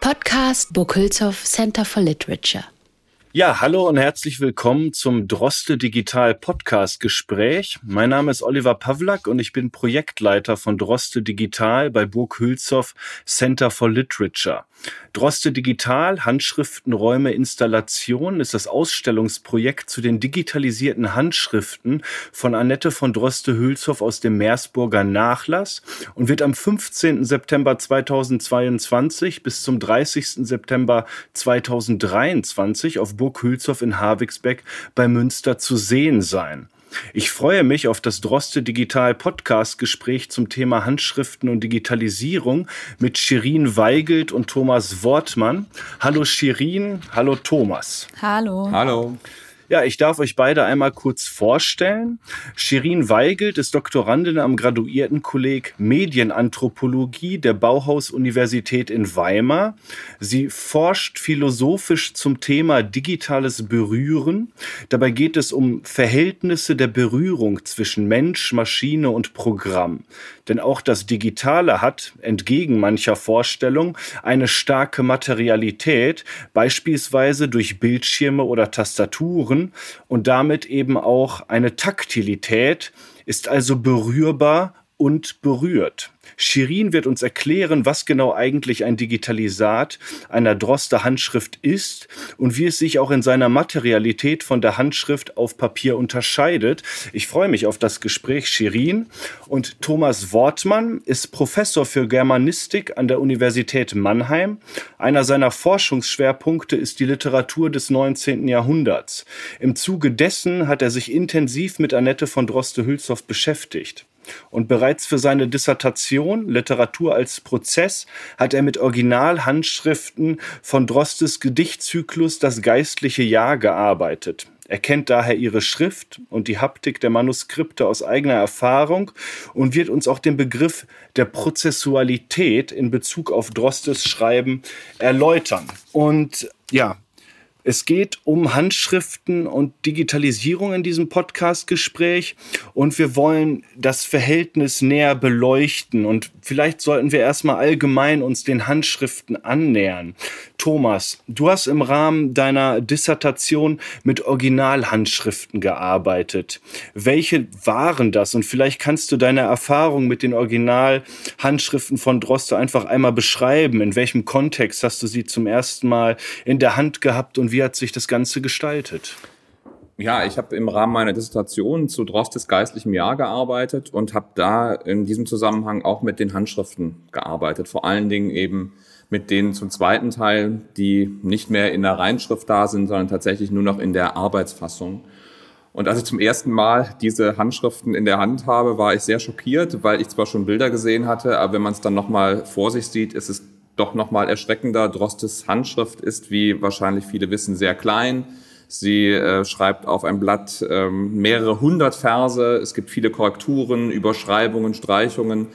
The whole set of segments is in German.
Podcast Burkhülshoff Center for Literature. Ja, hallo und herzlich willkommen zum Droste Digital Podcast Gespräch. Mein Name ist Oliver Pawlak und ich bin Projektleiter von Droste Digital bei Burg Hülshoff Center for Literature. Droste Digital, Handschriften, Räume, Installation ist das Ausstellungsprojekt zu den digitalisierten Handschriften von Annette von Droste-Hülshoff aus dem Meersburger Nachlass und wird am 15. September 2022 bis zum 30. September 2023 auf Burg Hülshoff in Havigsbeck bei Münster zu sehen sein. Ich freue mich auf das Droste Digital Podcast Gespräch zum Thema Handschriften und Digitalisierung mit Shirin Weigelt und Thomas Wortmann. Hallo Shirin, hallo Thomas. Hallo. Hallo. Ja, ich darf euch beide einmal kurz vorstellen. Shirin Weigelt ist Doktorandin am Graduiertenkolleg Medienanthropologie der Bauhaus-Universität in Weimar. Sie forscht philosophisch zum Thema digitales Berühren. Dabei geht es um Verhältnisse der Berührung zwischen Mensch, Maschine und Programm. Denn auch das Digitale hat, entgegen mancher Vorstellung, eine starke Materialität, beispielsweise durch Bildschirme oder Tastaturen und damit eben auch eine Taktilität, ist also berührbar und berührt. Shirin wird uns erklären, was genau eigentlich ein Digitalisat einer Droster Handschrift ist und wie es sich auch in seiner Materialität von der Handschrift auf Papier unterscheidet. Ich freue mich auf das Gespräch, Shirin. Und Thomas Wortmann ist Professor für Germanistik an der Universität Mannheim. Einer seiner Forschungsschwerpunkte ist die Literatur des 19. Jahrhunderts. Im Zuge dessen hat er sich intensiv mit Annette von Droste-Hülshoff beschäftigt. Und bereits für seine Dissertation Literatur als Prozess hat er mit Originalhandschriften von Drostes Gedichtzyklus Das geistliche Jahr gearbeitet. Er kennt daher ihre Schrift und die Haptik der Manuskripte aus eigener Erfahrung und wird uns auch den Begriff der Prozessualität in Bezug auf Drostes Schreiben erläutern. Und ja, es geht um Handschriften und Digitalisierung in diesem Podcast-Gespräch und wir wollen das Verhältnis näher beleuchten und vielleicht sollten wir erstmal allgemein uns den Handschriften annähern. Thomas, du hast im Rahmen deiner Dissertation mit Originalhandschriften gearbeitet. Welche waren das? Und vielleicht kannst du deine Erfahrung mit den Originalhandschriften von Droste einfach einmal beschreiben. In welchem Kontext hast du sie zum ersten Mal in der Hand gehabt und wie wie hat sich das Ganze gestaltet? Ja, ich habe im Rahmen meiner Dissertation zu Drostes geistlichem Jahr gearbeitet und habe da in diesem Zusammenhang auch mit den Handschriften gearbeitet. Vor allen Dingen eben mit denen zum zweiten Teil, die nicht mehr in der Reinschrift da sind, sondern tatsächlich nur noch in der Arbeitsfassung. Und als ich zum ersten Mal diese Handschriften in der Hand habe, war ich sehr schockiert, weil ich zwar schon Bilder gesehen hatte, aber wenn man es dann nochmal vor sich sieht, ist es doch nochmal erschreckender. Drostes Handschrift ist, wie wahrscheinlich viele wissen, sehr klein. Sie äh, schreibt auf ein Blatt ähm, mehrere hundert Verse. Es gibt viele Korrekturen, Überschreibungen, Streichungen.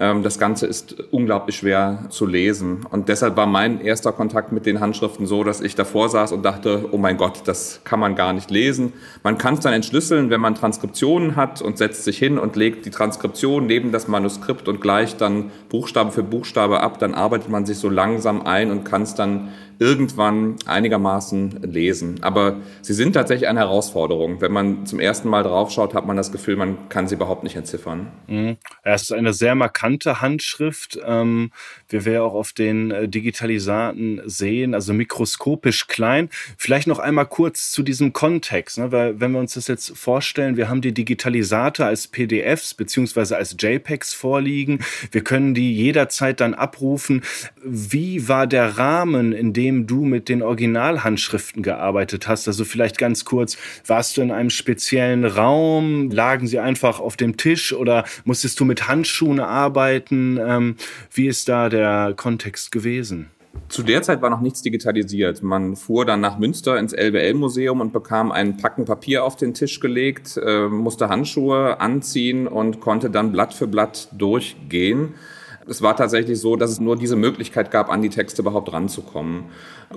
Ähm, das Ganze ist unglaublich schwer zu lesen. Und deshalb war mein erster Kontakt mit den Handschriften so, dass ich davor saß und dachte, oh mein Gott, das kann man gar nicht lesen. Man kann es dann entschlüsseln, wenn man Transkriptionen hat und setzt sich hin und legt die Transkription neben das Manuskript und gleicht dann Buchstabe für Buchstabe ab. Dann arbeitet man sich so langsam ein und kann es dann irgendwann einigermaßen lesen. Aber sie sind tatsächlich eine Herausforderung. Wenn man zum ersten Mal draufschaut, hat man das Gefühl, man kann sie überhaupt nicht entziffern. Mhm. Es ist eine sehr markante Handschrift, ähm, wie wir auch auf den äh, Digitalisaten sehen, also mikroskopisch klein. Vielleicht noch einmal kurz zu diesem Kontext, ne? weil wenn wir uns das jetzt vorstellen, wir haben die Digitalisate als PDFs beziehungsweise als JPEGs vorliegen. Wir können die jederzeit dann abrufen. Wie war der Rahmen, in dem dem du mit den Originalhandschriften gearbeitet hast. Also vielleicht ganz kurz, warst du in einem speziellen Raum? Lagen sie einfach auf dem Tisch oder musstest du mit Handschuhen arbeiten? Ähm, wie ist da der Kontext gewesen? Zu der Zeit war noch nichts digitalisiert. Man fuhr dann nach Münster ins LBL-Museum und bekam ein Packen Papier auf den Tisch gelegt, äh, musste Handschuhe anziehen und konnte dann Blatt für Blatt durchgehen. es war tatsächlich so, dass es nur diese Möglichkeit gab, an die Texte überhaupt ranzukommen.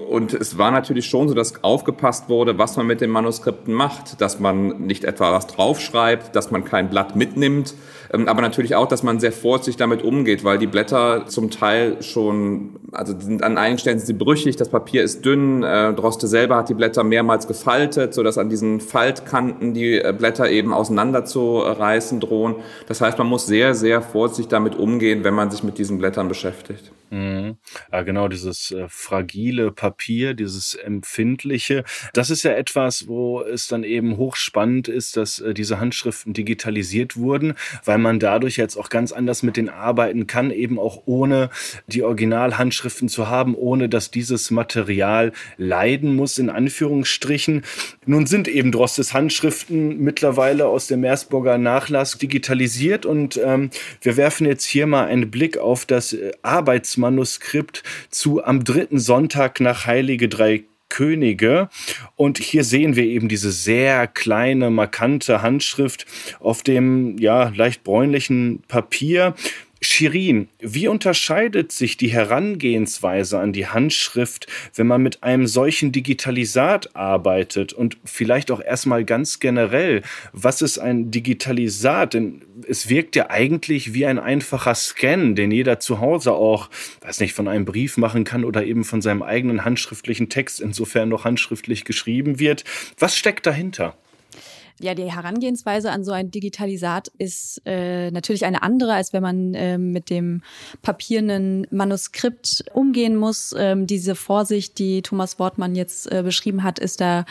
Und es war natürlich schon so, dass aufgepasst wurde, was man mit den Manuskripten macht, dass man nicht etwa was draufschreibt, dass man kein Blatt mitnimmt, aber natürlich auch, dass man sehr vorsichtig damit umgeht, weil die Blätter zum Teil schon, also sind an einigen Stellen sind sie brüchig, das Papier ist dünn, äh, Droste selber hat die Blätter mehrmals gefaltet, sodass an diesen Faltkanten die äh, Blätter eben auseinanderzureißen drohen. Das heißt, man muss sehr, sehr vorsichtig damit umgehen, wenn man sich mit diesen Blättern beschäftigt. Mhm. Ja, genau, dieses äh, fragile Papier, dieses empfindliche. Das ist ja etwas, wo es dann eben hochspannend ist, dass äh, diese Handschriften digitalisiert wurden, weil man dadurch jetzt auch ganz anders mit denen arbeiten kann, eben auch ohne die Originalhandschriften zu haben, ohne dass dieses Material leiden muss, in Anführungsstrichen. Nun sind eben Drostes Handschriften mittlerweile aus dem Meersburger Nachlass digitalisiert und ähm, wir werfen jetzt hier mal einen Blick auf das äh, Arbeitsmaterial Manuskript zu Am dritten Sonntag nach Heilige Drei Könige. Und hier sehen wir eben diese sehr kleine, markante Handschrift auf dem, ja, leicht bräunlichen Papier. Shirin, wie unterscheidet sich die Herangehensweise an die Handschrift, wenn man mit einem solchen Digitalisat arbeitet? Und vielleicht auch erstmal ganz generell, was ist ein Digitalisat? Denn es wirkt ja eigentlich wie ein einfacher Scan, den jeder zu Hause auch, weiß nicht, von einem Brief machen kann oder eben von seinem eigenen handschriftlichen Text, insofern noch handschriftlich geschrieben wird. Was steckt dahinter? Ja, die Herangehensweise an so ein Digitalisat ist äh, natürlich eine andere, als wenn man äh, mit dem papierenden Manuskript umgehen muss. Ähm, diese Vorsicht, die Thomas Wortmann jetzt äh, beschrieben hat, ist da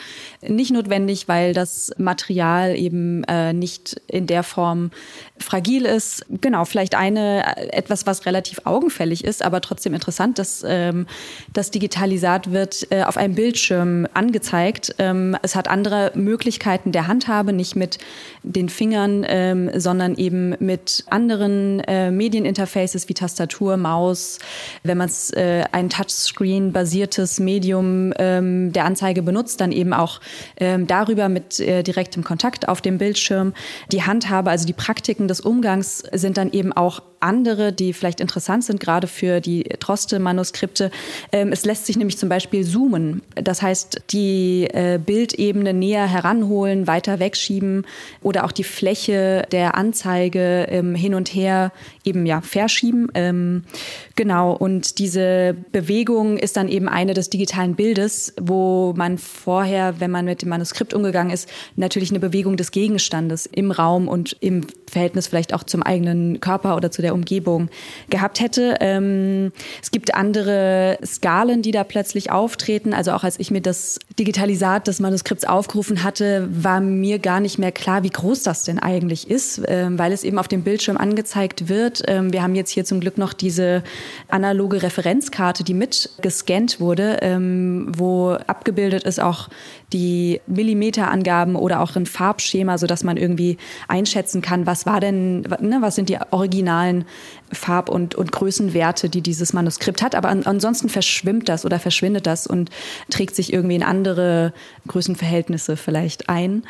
nicht notwendig, weil das Material eben äh, nicht in der Form fragil ist. Genau, vielleicht eine äh, etwas, was relativ augenfällig ist, aber trotzdem interessant, dass ähm, das Digitalisat wird äh, auf einem Bildschirm angezeigt. Ähm, es hat andere Möglichkeiten der Handhabung habe, nicht mit den Fingern, ähm, sondern eben mit anderen äh, Medieninterfaces wie Tastatur, Maus. Wenn man äh, ein Touchscreen-basiertes Medium ähm, der Anzeige benutzt, dann eben auch ähm, darüber mit äh, direktem Kontakt auf dem Bildschirm. Die Handhabe, also die Praktiken des Umgangs sind dann eben auch andere, die vielleicht interessant sind, gerade für die Droste-Manuskripte. Ähm, es lässt sich nämlich zum Beispiel zoomen. Das heißt, die äh, Bildebene näher heranholen, weiter wegschieben oder auch die Fläche der Anzeige ähm, hin und her eben ja verschieben. Ähm, genau. Und diese Bewegung ist dann eben eine des digitalen Bildes, wo man vorher, wenn man mit dem Manuskript umgegangen ist, natürlich eine Bewegung des Gegenstandes im Raum und im Verhältnis vielleicht auch zum eigenen Körper oder zu der Umgebung gehabt hätte. Ähm, es gibt andere Skalen, die da plötzlich auftreten. Also auch als ich mir das Digitalisat des Manuskripts aufgerufen hatte, war mir gar nicht mehr klar, wie groß das denn eigentlich ist, ähm, weil es eben auf dem Bildschirm angezeigt wird. Ähm, wir haben jetzt hier zum Glück noch diese analoge Referenzkarte, die mit gescannt wurde, ähm, wo abgebildet ist auch die Millimeterangaben oder auch ein Farbschema, so dass man irgendwie einschätzen kann, was war denn, ne, was sind die originalen Farb- und, und Größenwerte, die dieses Manuskript hat. Aber an, ansonsten verschwimmt das oder verschwindet das und trägt sich irgendwie in andere Größenverhältnisse vielleicht ein.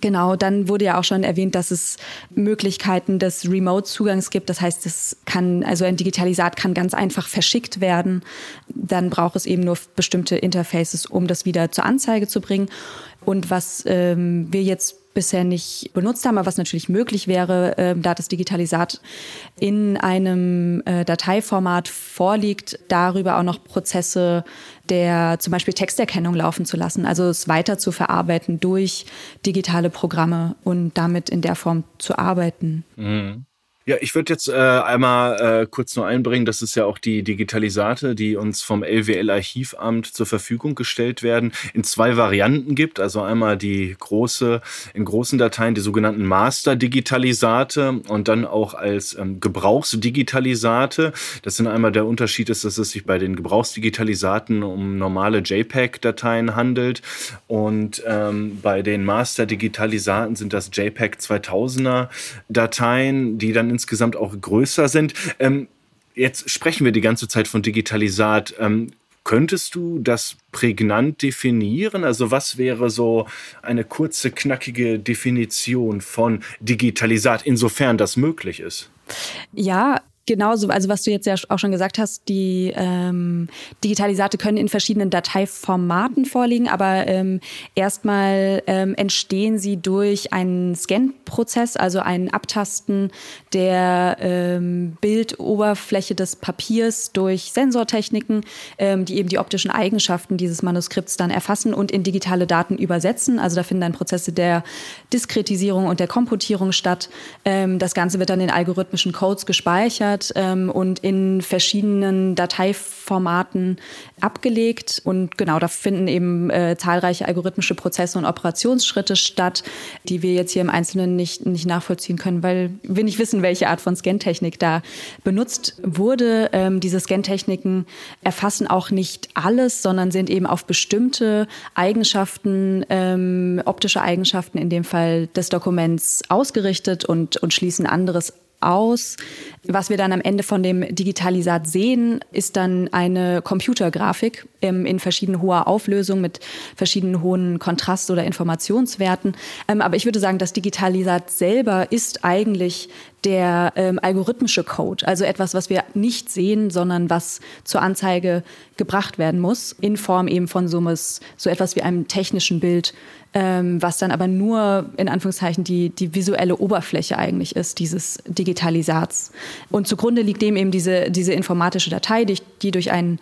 Genau, dann wurde ja auch schon erwähnt, dass es Möglichkeiten des Remote-Zugangs gibt. Das heißt, es kann, also ein Digitalisat kann ganz einfach verschickt werden. Dann braucht es eben nur bestimmte Interfaces, um das wieder zur Anzeige zu bringen. Und was ähm, wir jetzt bisher nicht benutzt haben, aber was natürlich möglich wäre, äh, da das Digitalisat in einem äh, Dateiformat vorliegt, darüber auch noch Prozesse der zum Beispiel Texterkennung laufen zu lassen, also es weiter zu verarbeiten durch digitale Programme und damit in der Form zu arbeiten. Mhm. Ja, ich würde jetzt äh, einmal äh, kurz nur einbringen, dass es ja auch die Digitalisate, die uns vom LWL-Archivamt zur Verfügung gestellt werden, in zwei Varianten gibt. Also einmal die große, in großen Dateien die sogenannten Master-Digitalisate und dann auch als ähm, Gebrauchsdigitalisate. Das sind einmal der Unterschied ist, dass es sich bei den Gebrauchsdigitalisaten um normale JPEG-Dateien handelt und ähm, bei den Master-Digitalisaten sind das JPEG 2000er Dateien, die dann insgesamt auch größer sind. Ähm, jetzt sprechen wir die ganze Zeit von Digitalisat. Ähm, Könntest du das prägnant definieren? Also was wäre so eine kurze, knackige Definition von Digitalisat, insofern das möglich ist? Ja, genauso, also was du jetzt ja auch schon gesagt hast, die ähm, Digitalisate können in verschiedenen Dateiformaten vorliegen, aber ähm, erstmal ähm, entstehen sie durch einen Scan-Prozess, also ein Abtasten der ähm, Bildoberfläche des Papiers durch Sensortechniken, ähm, die eben die optischen Eigenschaften dieses Manuskripts dann erfassen und in digitale Daten übersetzen. Also da finden dann Prozesse der Diskretisierung und der Komputierung statt. Ähm, das Ganze wird dann in algorithmischen Codes gespeichert ähm, und in verschiedenen Dateiformaten abgelegt. Und genau, da finden eben äh, zahlreiche algorithmische Prozesse und Operationsschritte statt, die wir jetzt hier im Einzelnen nicht, nicht nachvollziehen können, weil wir nicht wissen, welche Art von Scantechnik da benutzt wurde. Ähm, diese Scantechniken erfassen auch nicht alles, sondern sind eben auf bestimmte Eigenschaften, ähm, optische Eigenschaften in dem Fall des Dokuments ausgerichtet und, und schließen anderes aus. Was wir dann am Ende von dem Digitalisat sehen, ist dann eine Computergrafik ähm, in verschieden hoher Auflösung mit verschiedenen hohen Kontrast- oder Informationswerten. Ähm, aber ich würde sagen, das Digitalisat selber ist eigentlich der ähm, algorithmische Code, also etwas, was wir nicht sehen, sondern was zur Anzeige gebracht werden muss, in Form eben von so, so etwas wie einem technischen Bild, ähm, was dann aber nur in Anführungszeichen die, die visuelle Oberfläche eigentlich ist, dieses Digitalisats. Und zugrunde liegt dem eben diese, diese informatische Datei, die, die durch einen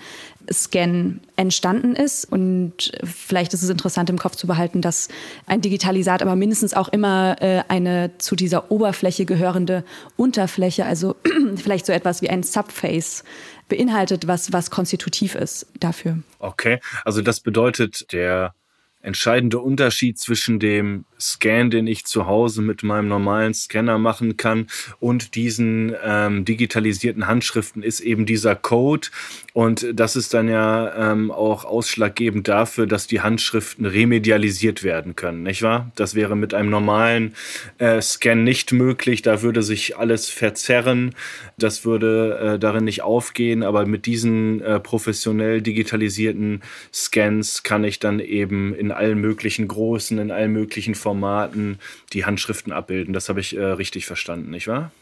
Scan entstanden ist. Und vielleicht ist es interessant im Kopf zu behalten, dass ein Digitalisat aber mindestens auch immer äh, eine zu dieser Oberfläche gehörende Unterfläche, also vielleicht so etwas wie ein Subface beinhaltet, was, was konstitutiv ist dafür. Okay, also das bedeutet, der entscheidende Unterschied zwischen dem Scan, den ich zu Hause mit meinem normalen Scanner machen kann und diesen ähm, digitalisierten Handschriften ist eben dieser Code. Und das ist dann ja ähm, auch ausschlaggebend dafür, dass die Handschriften remedialisiert werden können, nicht wahr? Das wäre mit einem normalen äh, Scan nicht möglich. Da würde sich alles verzerren. Das würde äh, darin nicht aufgehen. Aber mit diesen äh, professionell digitalisierten Scans kann ich dann eben in allen möglichen Großen, in allen möglichen Formen Formaten die Handschriften abbilden. Das habe ich äh, richtig verstanden, nicht wahr?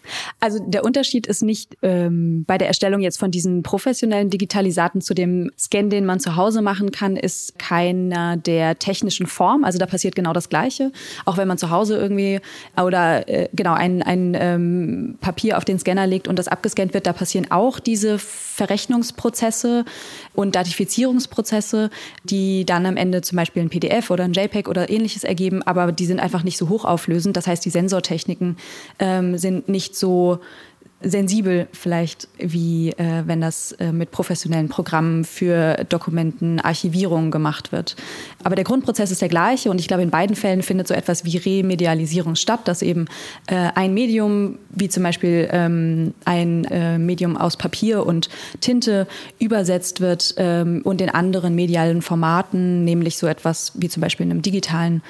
Also der Unterschied ist nicht ähm, bei der Erstellung jetzt von diesen professionellen Digitalisaten zu dem Scan, den man zu Hause machen kann, ist keiner der technischen Form. Also da passiert genau das Gleiche. Auch wenn man zu Hause irgendwie oder äh, genau ein, ein ähm, Papier auf den Scanner legt und das abgescannt wird, da passieren auch diese Verrechnungsprozesse und Datifizierungsprozesse, die dann am Ende zum Beispiel ein PDF oder ein JPEG oder ähnliches ergeben. Aber die sind einfach nicht so hochauflösend. Das heißt, die Sensortechniken ähm, sind nicht so sensibel vielleicht, wie äh, wenn das äh, mit professionellen Programmen für Dokumentenarchivierung gemacht wird. Aber der Grundprozess ist der gleiche und ich glaube, in beiden Fällen findet so etwas wie Remedialisierung statt, dass eben äh, ein Medium, wie zum Beispiel ähm, ein äh, Medium aus Papier und Tinte, übersetzt wird ähm, und in anderen medialen Formaten, nämlich so etwas wie zum Beispiel in einem digitalen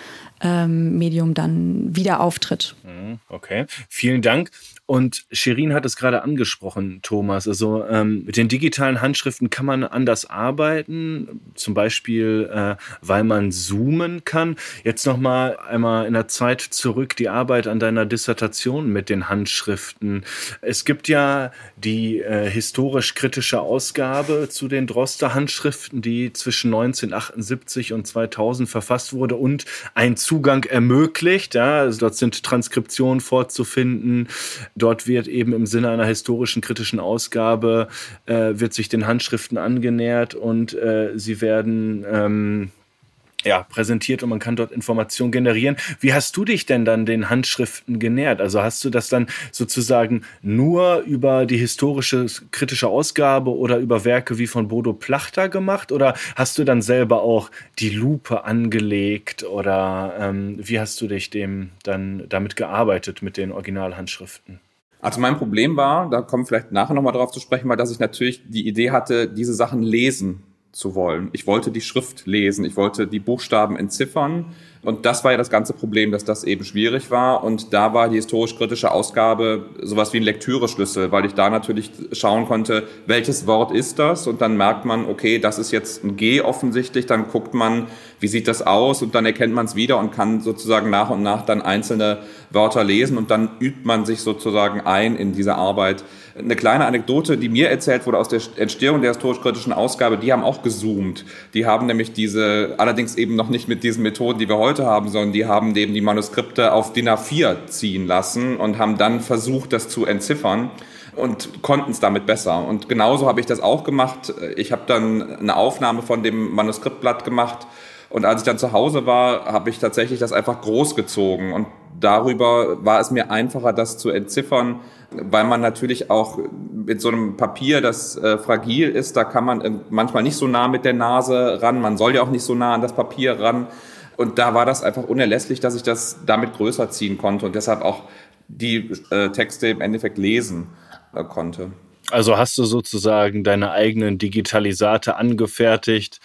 ähm, Medium dann wieder auftritt. Mhm, okay, vielen Dank. Und Shirin hat es gerade angesprochen, Thomas. Also ähm, mit den digitalen Handschriften kann man anders arbeiten, zum Beispiel, äh, weil man zoomen kann. Jetzt noch mal einmal in der Zeit zurück die Arbeit an deiner Dissertation mit den Handschriften. Es gibt ja die äh, historisch kritische Ausgabe zu den Droster Handschriften, die zwischen 1978 und 2000 verfasst wurde und einen Zugang ermöglicht. Ja, also dort sind Transkriptionen vorzufinden Dort wird eben im Sinne einer historischen kritischen Ausgabe äh, wird sich den Handschriften angenähert und äh, sie werden ähm, ja, präsentiert und man kann dort Informationen generieren. Wie hast du dich denn dann den Handschriften genähert? Also hast du das dann sozusagen nur über die historische kritische Ausgabe oder über Werke wie von Bodo Plachter gemacht oder hast du dann selber auch die Lupe angelegt oder ähm, wie hast du dich dem dann damit gearbeitet mit den Originalhandschriften? Also mein Problem war, da kommen vielleicht nachher nochmal drauf zu sprechen, war, dass ich natürlich die Idee hatte, diese Sachen lesen zu wollen. Ich wollte die Schrift lesen, ich wollte die Buchstaben entziffern, Und das war ja das ganze Problem, dass das eben schwierig war. Und da war die historisch-kritische Ausgabe sowas wie ein Lektüreschlüssel, weil ich da natürlich schauen konnte, welches Wort ist das? Und dann merkt man, okay, das ist jetzt ein G offensichtlich. Dann guckt man, wie sieht das aus? Und dann erkennt man es wieder und kann sozusagen nach und nach dann einzelne Wörter lesen. Und dann übt man sich sozusagen ein in diese Arbeit eine kleine Anekdote, die mir erzählt wurde aus der Entstehung der historisch-kritischen Ausgabe, die haben auch gezoomt. Die haben nämlich diese, allerdings eben noch nicht mit diesen Methoden, die wir heute haben, sondern die haben eben die Manuskripte auf DIN A4 ziehen lassen und haben dann versucht, das zu entziffern und konnten es damit besser. Und genauso habe ich das auch gemacht. Ich habe dann eine Aufnahme von dem Manuskriptblatt gemacht und als ich dann zu Hause war, habe ich tatsächlich das einfach groß gezogen und darüber war es mir einfacher, das zu entziffern, weil man natürlich auch mit so einem Papier, das äh, fragil ist, da kann man äh, manchmal nicht so nah mit der Nase ran, man soll ja auch nicht so nah an das Papier ran. Und da war das einfach unerlässlich, dass ich das damit größer ziehen konnte und deshalb auch die äh, Texte im Endeffekt lesen äh, konnte. Also hast du sozusagen deine eigenen Digitalisate angefertigt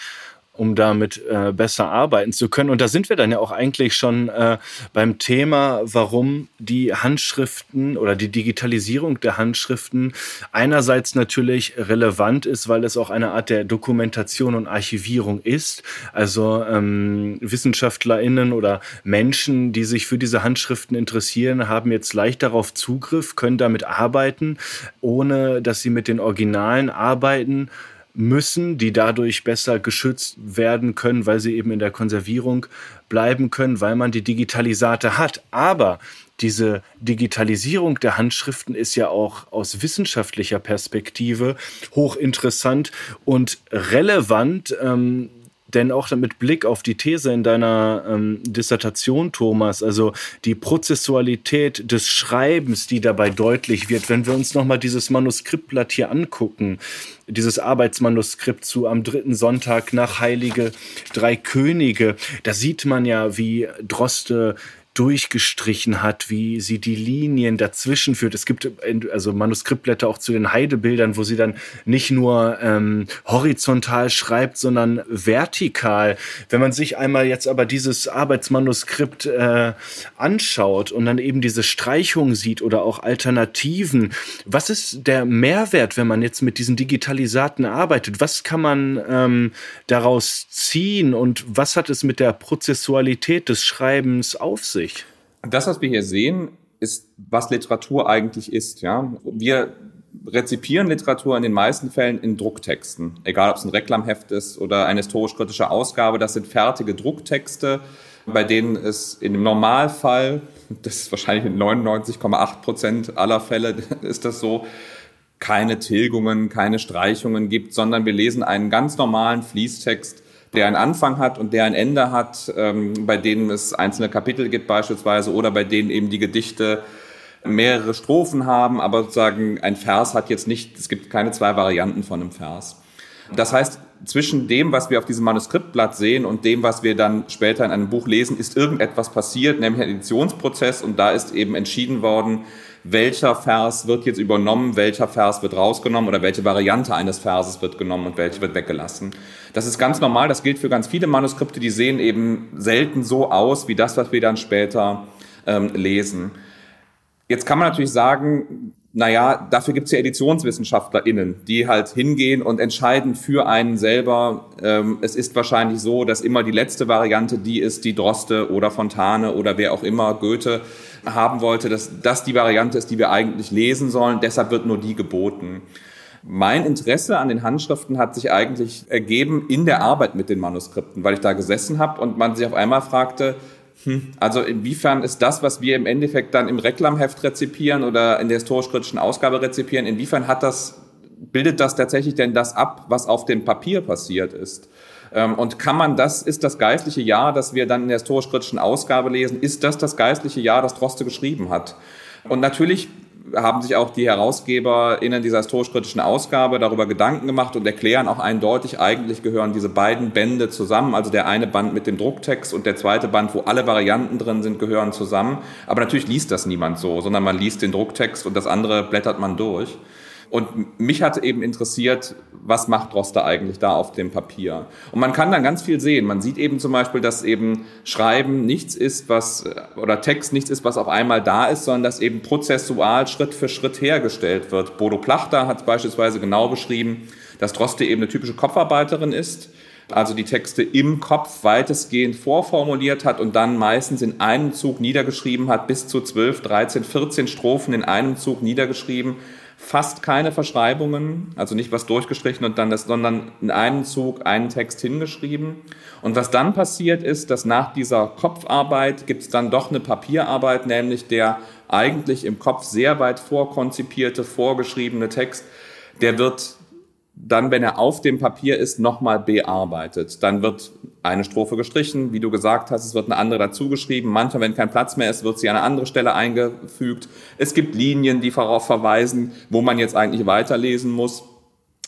um damit äh, besser arbeiten zu können. Und da sind wir dann ja auch eigentlich schon äh, beim Thema, warum die Handschriften oder die Digitalisierung der Handschriften einerseits natürlich relevant ist, weil es auch eine Art der Dokumentation und Archivierung ist. Also ähm, WissenschaftlerInnen oder Menschen, die sich für diese Handschriften interessieren, haben jetzt leicht darauf Zugriff, können damit arbeiten, ohne dass sie mit den Originalen arbeiten müssen, die dadurch besser geschützt werden können, weil sie eben in der Konservierung bleiben können, weil man die Digitalisate hat. Aber diese Digitalisierung der Handschriften ist ja auch aus wissenschaftlicher Perspektive hochinteressant und relevant. Ähm, denn auch mit Blick auf die These in deiner ähm, Dissertation, Thomas, also die Prozessualität des Schreibens, die dabei deutlich wird, wenn wir uns nochmal dieses Manuskriptblatt hier angucken, dieses Arbeitsmanuskript zu am dritten Sonntag nach Heilige Drei Könige, da sieht man ja, wie Droste durchgestrichen hat, wie sie die Linien dazwischen führt. Es gibt also Manuskriptblätter auch zu den Heidebildern, wo sie dann nicht nur ähm, horizontal schreibt, sondern vertikal. Wenn man sich einmal jetzt aber dieses Arbeitsmanuskript äh, anschaut und dann eben diese Streichung sieht oder auch Alternativen, was ist der Mehrwert, wenn man jetzt mit diesen Digitalisaten arbeitet? Was kann man ähm, daraus ziehen und was hat es mit der Prozessualität des Schreibens auf sich? Sich? Das, was wir hier sehen, ist, was Literatur eigentlich ist. Ja, wir rezipieren Literatur in den meisten Fällen in Drucktexten, egal ob es ein Reklamheft ist oder eine historisch-kritische Ausgabe. Das sind fertige Drucktexte, bei denen es in dem Normalfall, das ist wahrscheinlich in 99,8 Prozent aller Fälle ist das so, keine Tilgungen, keine Streichungen gibt, sondern wir lesen einen ganz normalen Fließtext der einen Anfang hat und der ein Ende hat, ähm, bei denen es einzelne Kapitel gibt beispielsweise oder bei denen eben die Gedichte mehrere Strophen haben, aber sozusagen ein Vers hat jetzt nicht, es gibt keine zwei Varianten von einem Vers. Das heißt, zwischen dem, was wir auf diesem Manuskriptblatt sehen und dem, was wir dann später in einem Buch lesen, ist irgendetwas passiert, nämlich ein Editionsprozess und da ist eben entschieden worden, welcher Vers wird jetzt übernommen, welcher Vers wird rausgenommen oder welche Variante eines Verses wird genommen und welche wird weggelassen. Das ist ganz normal, das gilt für ganz viele Manuskripte, die sehen eben selten so aus wie das, was wir dann später ähm, lesen. Jetzt kann man natürlich sagen, naja, dafür gibt es ja EditionswissenschaftlerInnen, die halt hingehen und entscheiden für einen selber. Ähm, es ist wahrscheinlich so, dass immer die letzte Variante die ist, die Droste oder Fontane oder wer auch immer, Goethe, haben wollte, dass das die Variante ist, die wir eigentlich lesen sollen. Deshalb wird nur die geboten. Mein Interesse an den Handschriften hat sich eigentlich ergeben in der Arbeit mit den Manuskripten, weil ich da gesessen habe und man sich auf einmal fragte, also inwiefern ist das, was wir im Endeffekt dann im Reklamheft rezipieren oder in der historisch-kritischen Ausgabe rezipieren, inwiefern hat das, bildet das tatsächlich denn das ab, was auf dem Papier passiert ist? Ähm, und kann man das, ist das geistliche Jahr, das wir dann in der historisch-kritischen Ausgabe lesen, ist das das geistliche Jahr, das Droste geschrieben hat? Und natürlich haben sich auch die HerausgeberInnen dieser historisch-kritischen Ausgabe darüber Gedanken gemacht und erklären auch eindeutig, eigentlich gehören diese beiden Bände zusammen. Also der eine Band mit dem Drucktext und der zweite Band, wo alle Varianten drin sind, gehören zusammen. Aber natürlich liest das niemand so, sondern man liest den Drucktext und das andere blättert man durch. Und mich hat eben interessiert, was macht Droste eigentlich da auf dem Papier? Und man kann dann ganz viel sehen. Man sieht eben zum Beispiel, dass eben Schreiben nichts ist, was, oder Text nichts ist, was auf einmal da ist, sondern dass eben prozessual Schritt für Schritt hergestellt wird. Bodo Plachter hat beispielsweise genau beschrieben, dass Droste eben eine typische Kopfarbeiterin ist, also die Texte im Kopf weitestgehend vorformuliert hat und dann meistens in einem Zug niedergeschrieben hat, bis zu 12, 13, 14 Strophen in einem Zug niedergeschrieben fast keine Verschreibungen, also nicht was durchgestrichen und dann das, sondern in einem Zug einen Text hingeschrieben. Und was dann passiert ist, dass nach dieser Kopfarbeit gibt es dann doch eine Papierarbeit, nämlich der eigentlich im Kopf sehr weit vorkonzipierte, vorgeschriebene Text, der wird dann, wenn er auf dem Papier ist, nochmal bearbeitet. Dann wird eine Strophe gestrichen, wie du gesagt hast, es wird eine andere dazugeschrieben. Manchmal, wenn kein Platz mehr ist, wird sie an eine andere Stelle eingefügt. Es gibt Linien, die darauf verweisen, wo man jetzt eigentlich weiterlesen muss.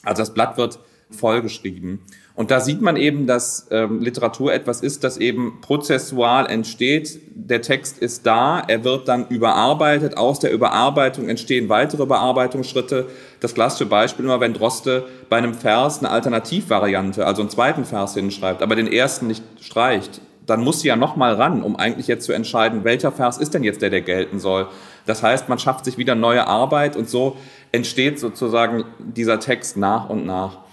Also das Blatt wird vollgeschrieben. Und da sieht man eben, dass ähm, Literatur etwas ist, das eben prozessual entsteht. Der Text ist da, er wird dann überarbeitet. Aus der Überarbeitung entstehen weitere Bearbeitungsschritte. Das klassische Beispiel immer, wenn Droste bei einem Vers eine Alternativvariante, also einen zweiten Vers hinschreibt, aber den ersten nicht streicht, dann muss sie ja nochmal ran, um eigentlich jetzt zu entscheiden, welcher Vers ist denn jetzt der, der gelten soll. Das heißt, man schafft sich wieder neue Arbeit und so entsteht sozusagen dieser Text nach und nach.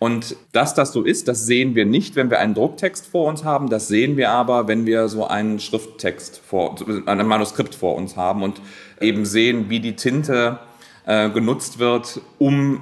Und dass das so ist, das sehen wir nicht, wenn wir einen Drucktext vor uns haben. Das sehen wir aber, wenn wir so einen Schrifttext vor, ein Manuskript vor uns haben und eben sehen, wie die Tinte äh, genutzt wird, um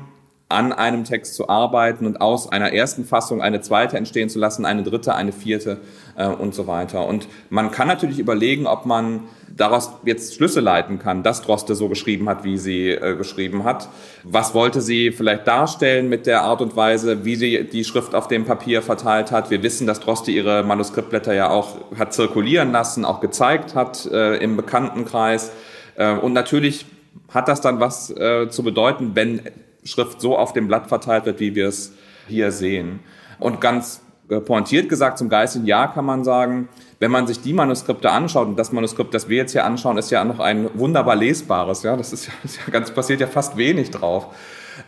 an einem Text zu arbeiten und aus einer ersten Fassung eine zweite entstehen zu lassen, eine dritte, eine vierte äh, und so weiter. Und man kann natürlich überlegen, ob man daraus jetzt Schlüsse leiten kann, dass Droste so geschrieben hat, wie sie äh, geschrieben hat. Was wollte sie vielleicht darstellen mit der Art und Weise, wie sie die Schrift auf dem Papier verteilt hat? Wir wissen, dass Droste ihre Manuskriptblätter ja auch hat zirkulieren lassen, auch gezeigt hat äh, im Bekanntenkreis. Äh, und natürlich hat das dann was äh, zu bedeuten, wenn Schrift so auf dem Blatt verteilt wird, wie wir es hier sehen. Und ganz pointiert gesagt, zum geistigen Jahr kann man sagen, wenn man sich die Manuskripte anschaut, und das Manuskript, das wir jetzt hier anschauen, ist ja noch ein wunderbar lesbares, ja, das ist ja, ist ja ganz, passiert ja fast wenig drauf.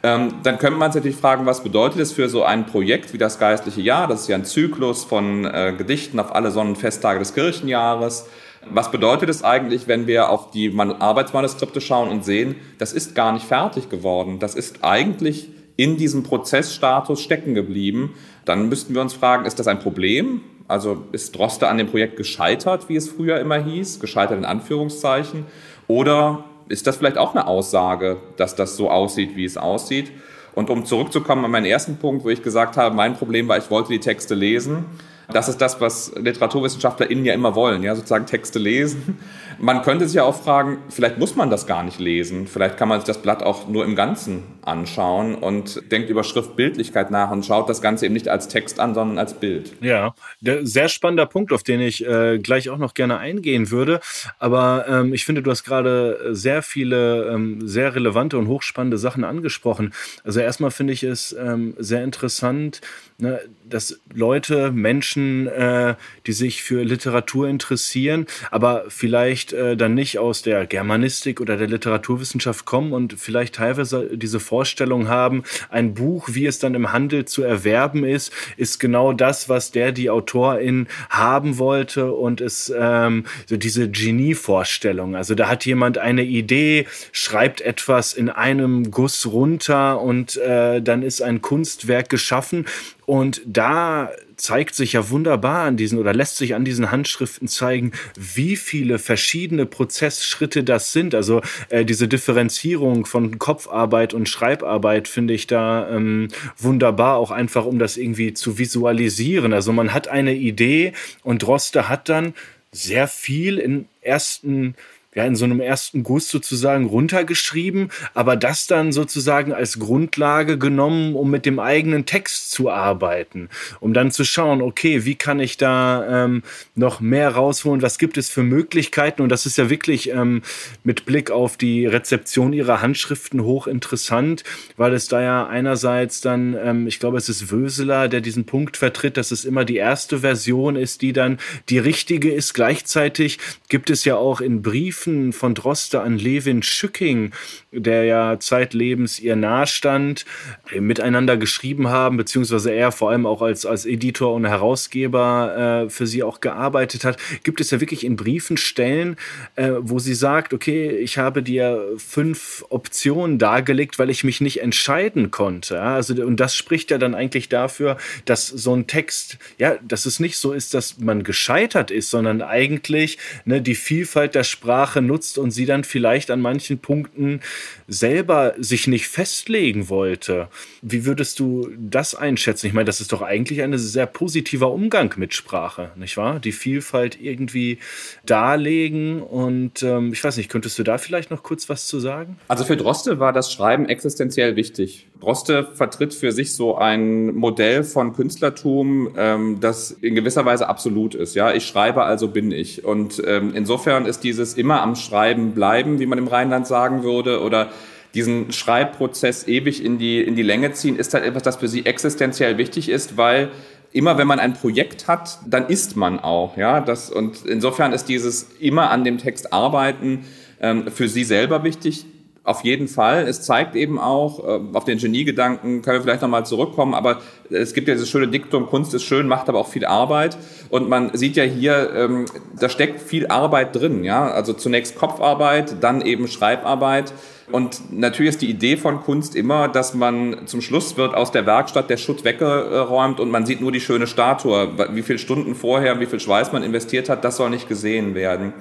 Ähm, dann könnte man sich natürlich fragen, was bedeutet es für so ein Projekt wie das geistliche Jahr? Das ist ja ein Zyklus von äh, Gedichten auf alle Sonnenfesttage des Kirchenjahres. Was bedeutet es eigentlich, wenn wir auf die Arbeitsmanuskripte schauen und sehen, das ist gar nicht fertig geworden. Das ist eigentlich in diesem Prozessstatus stecken geblieben. Dann müssten wir uns fragen, ist das ein Problem? Also ist Droste an dem Projekt gescheitert, wie es früher immer hieß, gescheitert in Anführungszeichen? Oder ist das vielleicht auch eine Aussage, dass das so aussieht, wie es aussieht? Und um zurückzukommen an meinen ersten Punkt, wo ich gesagt habe, mein Problem war, ich wollte die Texte lesen. Das ist das, was LiteraturwissenschaftlerInnen ja immer wollen, ja, sozusagen Texte lesen. Man könnte sich ja auch fragen, vielleicht muss man das gar nicht lesen. Vielleicht kann man sich das Blatt auch nur im Ganzen anschauen und denkt über Schriftbildlichkeit nach und schaut das Ganze eben nicht als Text an, sondern als Bild. Ja, sehr spannender Punkt, auf den ich äh, gleich auch noch gerne eingehen würde. Aber ähm, ich finde, du hast gerade sehr viele ähm, sehr relevante und hochspannende Sachen angesprochen. Also erstmal finde ich es ähm, sehr interessant, ne, dass Leute, Menschen, äh, die sich für Literatur interessieren, aber vielleicht äh, dann nicht aus der Germanistik oder der Literaturwissenschaft kommen und vielleicht teilweise diese Vorstellung haben, ein Buch, wie es dann im Handel zu erwerben ist, ist genau das, was der, die Autorin haben wollte und ist ähm, so diese Genie-Vorstellung. Also da hat jemand eine Idee, schreibt etwas in einem Guss runter und äh, dann ist ein Kunstwerk geschaffen und da zeigt sich ja wunderbar an diesen oder lässt sich an diesen Handschriften zeigen, wie viele verschiedene Prozessschritte das sind. Also äh, diese Differenzierung von Kopfarbeit und Schreibarbeit finde ich da ähm, wunderbar, auch einfach um das irgendwie zu visualisieren. Also man hat eine Idee und Droste hat dann sehr viel in ersten ja, in so einem ersten Guss sozusagen runtergeschrieben, aber das dann sozusagen als Grundlage genommen, um mit dem eigenen Text zu arbeiten, um dann zu schauen, okay, wie kann ich da ähm, noch mehr rausholen, was gibt es für Möglichkeiten und das ist ja wirklich ähm, mit Blick auf die Rezeption ihrer Handschriften hochinteressant, weil es da ja einerseits dann, ähm, ich glaube, es ist Wöseler, der diesen Punkt vertritt, dass es immer die erste Version ist, die dann die richtige ist. Gleichzeitig gibt es ja auch in Briefen Briefen von Droste an Levin Schücking, der ja zeitlebens ihr nahestand, äh, miteinander geschrieben haben, beziehungsweise er vor allem auch als, als Editor und Herausgeber äh, für sie auch gearbeitet hat, gibt es ja wirklich in Briefen Stellen, äh, wo sie sagt, okay, ich habe dir fünf Optionen dargelegt, weil ich mich nicht entscheiden konnte. Ja? Also, und das spricht ja dann eigentlich dafür, dass so ein Text, ja, dass es nicht so ist, dass man gescheitert ist, sondern eigentlich ne, die Vielfalt der Sprache nutzt und sie dann vielleicht an manchen Punkten selber sich nicht festlegen wollte. Wie würdest du das einschätzen? Ich meine, das ist doch eigentlich ein sehr positiver Umgang mit Sprache, nicht wahr? Die Vielfalt irgendwie darlegen und ähm, ich weiß nicht, könntest du da vielleicht noch kurz was zu sagen? Also für Droste war das Schreiben existenziell wichtig. Droste vertritt für sich so ein Modell von Künstlertum, ähm, das in gewisser Weise absolut ist. Ja, ich schreibe, also bin ich. Und ähm, insofern ist dieses immer am Schreiben bleiben, wie man im Rheinland sagen würde, oder diesen Schreibprozess ewig in die, in die Länge ziehen, ist halt etwas, das für sie existenziell wichtig ist, weil immer wenn man ein Projekt hat, dann ist man auch, ja, das, und insofern ist dieses immer an dem Text arbeiten ähm, für sie selber wichtig. Auf jeden Fall. Es zeigt eben auch, äh, auf den Geniegedanken können wir vielleicht nochmal zurückkommen, aber es gibt ja dieses schöne Diktum, Kunst ist schön, macht aber auch viel Arbeit. Und man sieht ja hier, ähm, da steckt viel Arbeit drin. Ja? Also zunächst Kopfarbeit, dann eben Schreibarbeit. Und natürlich ist die Idee von Kunst immer, dass man zum Schluss wird aus der Werkstatt der Schutt weggeräumt und man sieht nur die schöne Statue. Wie viele Stunden vorher, wie viel Schweiß man investiert hat, das soll nicht gesehen werden.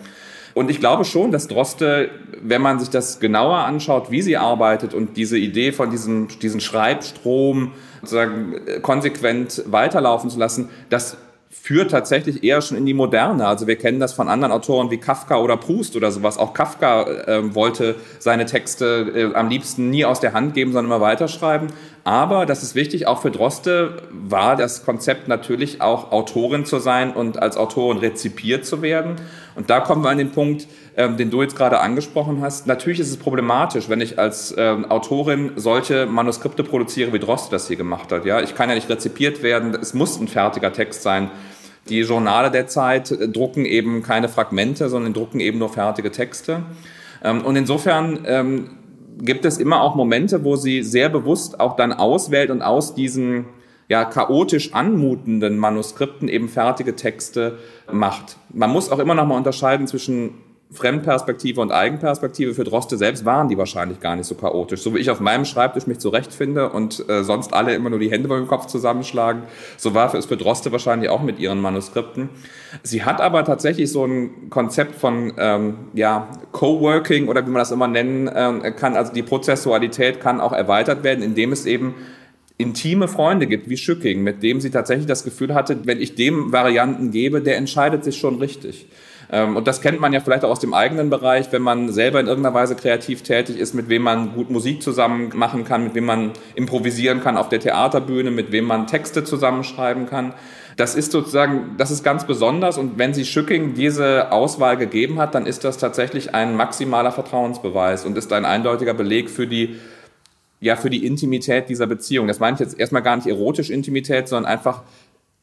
Und ich glaube schon, dass Droste, wenn man sich das genauer anschaut, wie sie arbeitet und diese Idee von diesem, diesen Schreibstrom sozusagen äh, konsequent weiterlaufen zu lassen, das führt tatsächlich eher schon in die Moderne. Also wir kennen das von anderen Autoren wie Kafka oder Proust oder sowas. Auch Kafka äh, wollte seine Texte äh, am liebsten nie aus der Hand geben, sondern immer weiterschreiben. Aber, das ist wichtig, auch für Droste war das Konzept natürlich auch Autorin zu sein und als Autorin rezipiert zu werden. Und da kommen wir an den Punkt, ähm, den du jetzt gerade angesprochen hast. Natürlich ist es problematisch, wenn ich als ähm, Autorin solche Manuskripte produziere, wie Droste das hier gemacht hat. Ja, ich kann ja nicht rezipiert werden. Es muss ein fertiger Text sein. Die Journale der Zeit äh, drucken eben keine Fragmente, sondern drucken eben nur fertige Texte. Ähm, und insofern ähm, gibt es immer auch Momente, wo sie sehr bewusst auch dann auswählt und aus diesen ja, chaotisch anmutenden Manuskripten eben fertige Texte macht. Man muss auch immer noch mal unterscheiden zwischen Fremdperspektive und Eigenperspektive. Für Droste selbst waren die wahrscheinlich gar nicht so chaotisch. So wie ich auf meinem Schreibtisch mich zurechtfinde und äh, sonst alle immer nur die Hände beim Kopf zusammenschlagen, so war es für Droste wahrscheinlich auch mit ihren Manuskripten. Sie hat aber tatsächlich so ein Konzept von ähm, ja, Coworking oder wie man das immer nennen äh, kann. Also die Prozessualität kann auch erweitert werden, indem es eben intime Freunde gibt, wie Schücking, mit dem sie tatsächlich das Gefühl hatte, wenn ich dem Varianten gebe, der entscheidet sich schon richtig. Ähm, und das kennt man ja vielleicht auch aus dem eigenen Bereich, wenn man selber in irgendeiner Weise kreativ tätig ist, mit wem man gut Musik zusammen machen kann, mit wem man improvisieren kann auf der Theaterbühne, mit wem man Texte zusammenschreiben kann. Das ist sozusagen, das ist ganz besonders. Und wenn sie Schücking diese Auswahl gegeben hat, dann ist das tatsächlich ein maximaler Vertrauensbeweis und ist ein eindeutiger Beleg für die ja für die Intimität dieser Beziehung. Das meine ich jetzt erstmal gar nicht erotisch Intimität, sondern einfach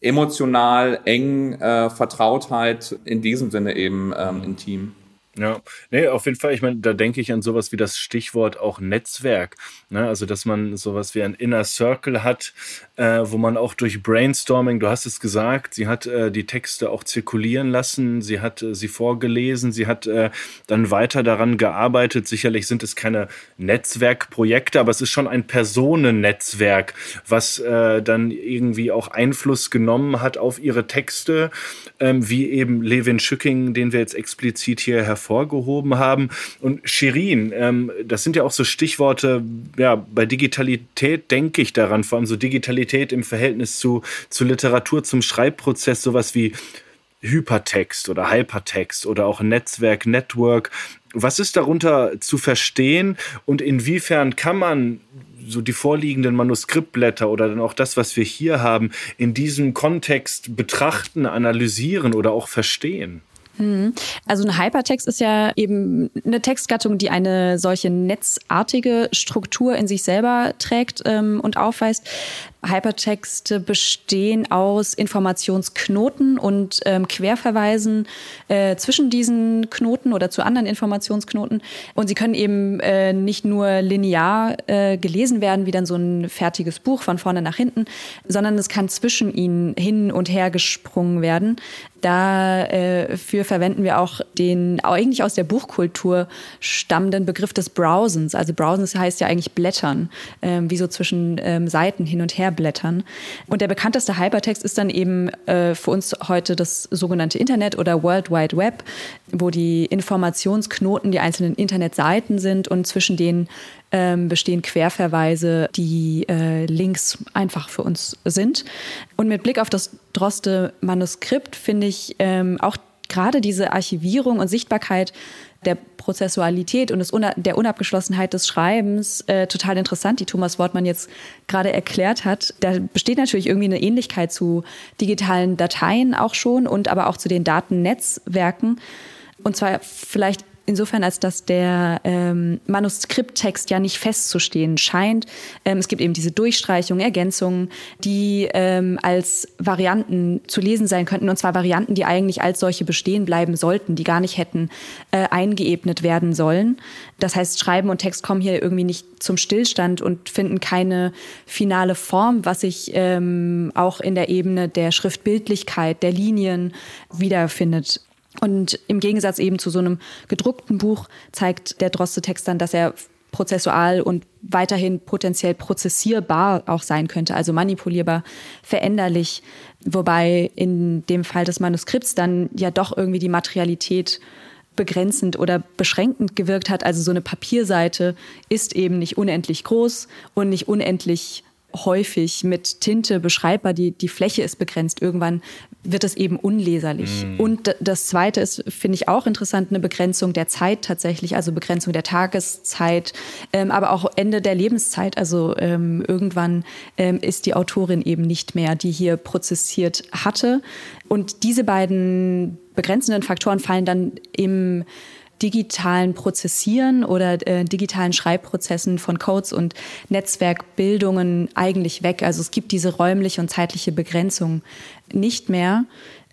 emotional, eng, äh, Vertrautheit, in diesem Sinne eben ähm, intim. Ja, nee, auf jeden Fall. Ich meine, da denke ich an sowas wie das Stichwort auch Netzwerk. Ne? Also, dass man sowas wie ein Inner Circle hat, äh, wo man auch durch Brainstorming, du hast es gesagt, sie hat äh, die Texte auch zirkulieren lassen, sie hat äh, sie vorgelesen, sie hat äh, dann weiter daran gearbeitet. Sicherlich sind es keine Netzwerkprojekte, aber es ist schon ein Personennetzwerk, was äh, dann irgendwie auch Einfluss genommen hat auf ihre Texte, ähm, wie eben Levin Schücking, den wir jetzt explizit hier hervorgehoben haben. Und Shirin, ähm, das sind ja auch so Stichworte, ja, bei Digitalität denke ich daran, vor allem so Digitalität im Verhältnis zu, zu Literatur, zum Schreibprozess, sowas wie Hypertext oder Hypertext oder auch Netzwerk, Network. Was ist darunter zu verstehen und inwiefern kann man so die vorliegenden Manuskriptblätter oder dann auch das, was wir hier haben, in diesem Kontext betrachten, analysieren oder auch verstehen? Hm. Also ein Hypertext ist ja eben eine Textgattung, die eine solche netzartige Struktur in sich selber trägt ähm, und aufweist. Hypertexte bestehen aus Informationsknoten und ähm, Querverweisen äh, zwischen diesen Knoten oder zu anderen Informationsknoten. Und sie können eben äh, nicht nur linear äh, gelesen werden, wie dann so ein fertiges Buch von vorne nach hinten, sondern es kann zwischen ihnen hin und her gesprungen werden. Dafür verwenden wir auch den eigentlich aus der Buchkultur stammenden Begriff des Browsens. Also Browsens heißt ja eigentlich Blättern, ähm, wie so zwischen ähm, Seiten hin und her blättern. Und der bekannteste Hypertext ist dann eben äh, für uns heute das sogenannte Internet oder World Wide Web, wo die Informationsknoten die einzelnen Internetseiten sind und zwischen denen ähm, bestehen Querverweise, die äh, Links einfach für uns sind. Und mit Blick auf das Droste-Manuskript finde ich ähm, auch gerade diese Archivierung und Sichtbarkeit der Prozessualität und des Una der Unabgeschlossenheit des Schreibens äh, total interessant, die Thomas Wortmann jetzt gerade erklärt hat. Da besteht natürlich irgendwie eine Ähnlichkeit zu digitalen Dateien auch schon und aber auch zu den Datennetzwerken. Und zwar vielleicht insofern, als dass der ähm, Manuskripttext ja nicht festzustehen scheint. Ähm, es gibt eben diese Durchstreichungen, Ergänzungen, die ähm, als Varianten zu lesen sein könnten, und zwar Varianten, die eigentlich als solche bestehen bleiben sollten, die gar nicht hätten äh, eingeebnet werden sollen. Das heißt, Schreiben und Text kommen hier irgendwie nicht zum Stillstand und finden keine finale Form, was sich ähm, auch in der Ebene der Schriftbildlichkeit, der Linien wiederfindet. Und im Gegensatz eben zu so einem gedruckten Buch zeigt der Droste-Text dann, dass er prozessual und weiterhin potenziell prozessierbar auch sein könnte, also manipulierbar, veränderlich, wobei in dem Fall des Manuskripts dann ja doch irgendwie die Materialität begrenzend oder beschränkend gewirkt hat. Also so eine Papierseite ist eben nicht unendlich groß und nicht unendlich häufig mit Tinte beschreibbar. Die, die Fläche ist begrenzt. Irgendwann wird es eben unleserlich. Mm. Und das Zweite ist, finde ich auch interessant, eine Begrenzung der Zeit tatsächlich, also Begrenzung der Tageszeit, ähm, aber auch Ende der Lebenszeit. Also ähm, irgendwann ähm, ist die Autorin eben nicht mehr, die hier prozessiert hatte. Und diese beiden begrenzenden Faktoren fallen dann im digitalen Prozessieren oder äh, digitalen Schreibprozessen von Codes und Netzwerkbildungen eigentlich weg. Also es gibt diese räumliche und zeitliche Begrenzung nicht mehr.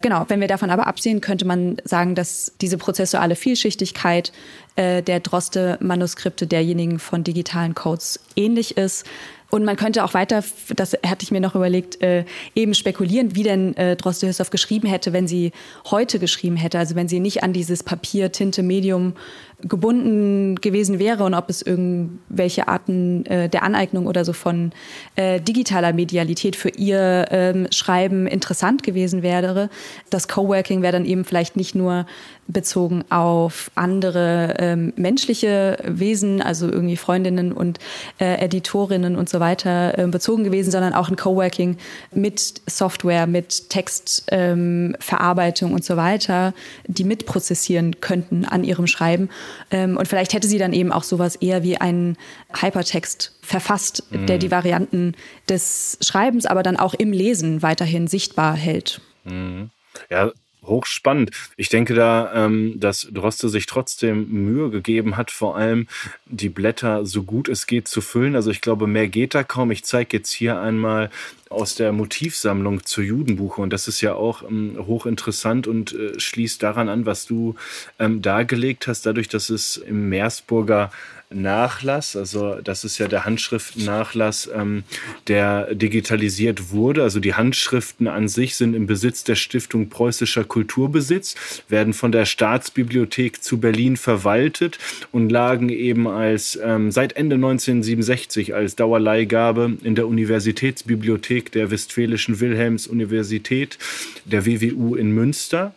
Genau, wenn wir davon aber absehen, könnte man sagen, dass diese prozessuale Vielschichtigkeit äh, der Droste-Manuskripte derjenigen von digitalen Codes ähnlich ist. Und man könnte auch weiter, das hatte ich mir noch überlegt, äh, eben spekulieren, wie denn äh, Droste Hüssow geschrieben hätte, wenn sie heute geschrieben hätte. Also wenn sie nicht an dieses Papier, Tinte, Medium gebunden gewesen wäre und ob es irgendwelche Arten äh, der Aneignung oder so von äh, digitaler Medialität für ihr ähm, Schreiben interessant gewesen wäre. Das Coworking wäre dann eben vielleicht nicht nur bezogen auf andere ähm, menschliche Wesen, also irgendwie Freundinnen und äh, Editorinnen und so weiter äh, bezogen gewesen, sondern auch ein Coworking mit Software, mit Textverarbeitung ähm, und so weiter, die mitprozessieren könnten an ihrem Schreiben. Ähm, und vielleicht hätte sie dann eben auch sowas eher wie einen Hypertext verfasst, mhm. der die Varianten des Schreibens, aber dann auch im Lesen weiterhin sichtbar hält. Mhm. Ja, hochspannend. Ich denke da, ähm, dass Droste sich trotzdem Mühe gegeben hat, vor allem die Blätter so gut es geht zu füllen. Also ich glaube, mehr geht da kaum. Ich zeige jetzt hier einmal aus der Motivsammlung zur Judenbuche und das ist ja auch ähm, hochinteressant und äh, schließt daran an, was du ähm, dargelegt hast, dadurch, dass es im Meersburger Nachlass, also das ist ja der Handschriftennachlass, ähm, der digitalisiert wurde. Also die Handschriften an sich sind im Besitz der Stiftung Preußischer Kulturbesitz, werden von der Staatsbibliothek zu Berlin verwaltet und lagen eben als ähm, seit Ende 1967 als Dauerleihgabe in der Universitätsbibliothek der Westfälischen Wilhelms-Universität der WWU in Münster.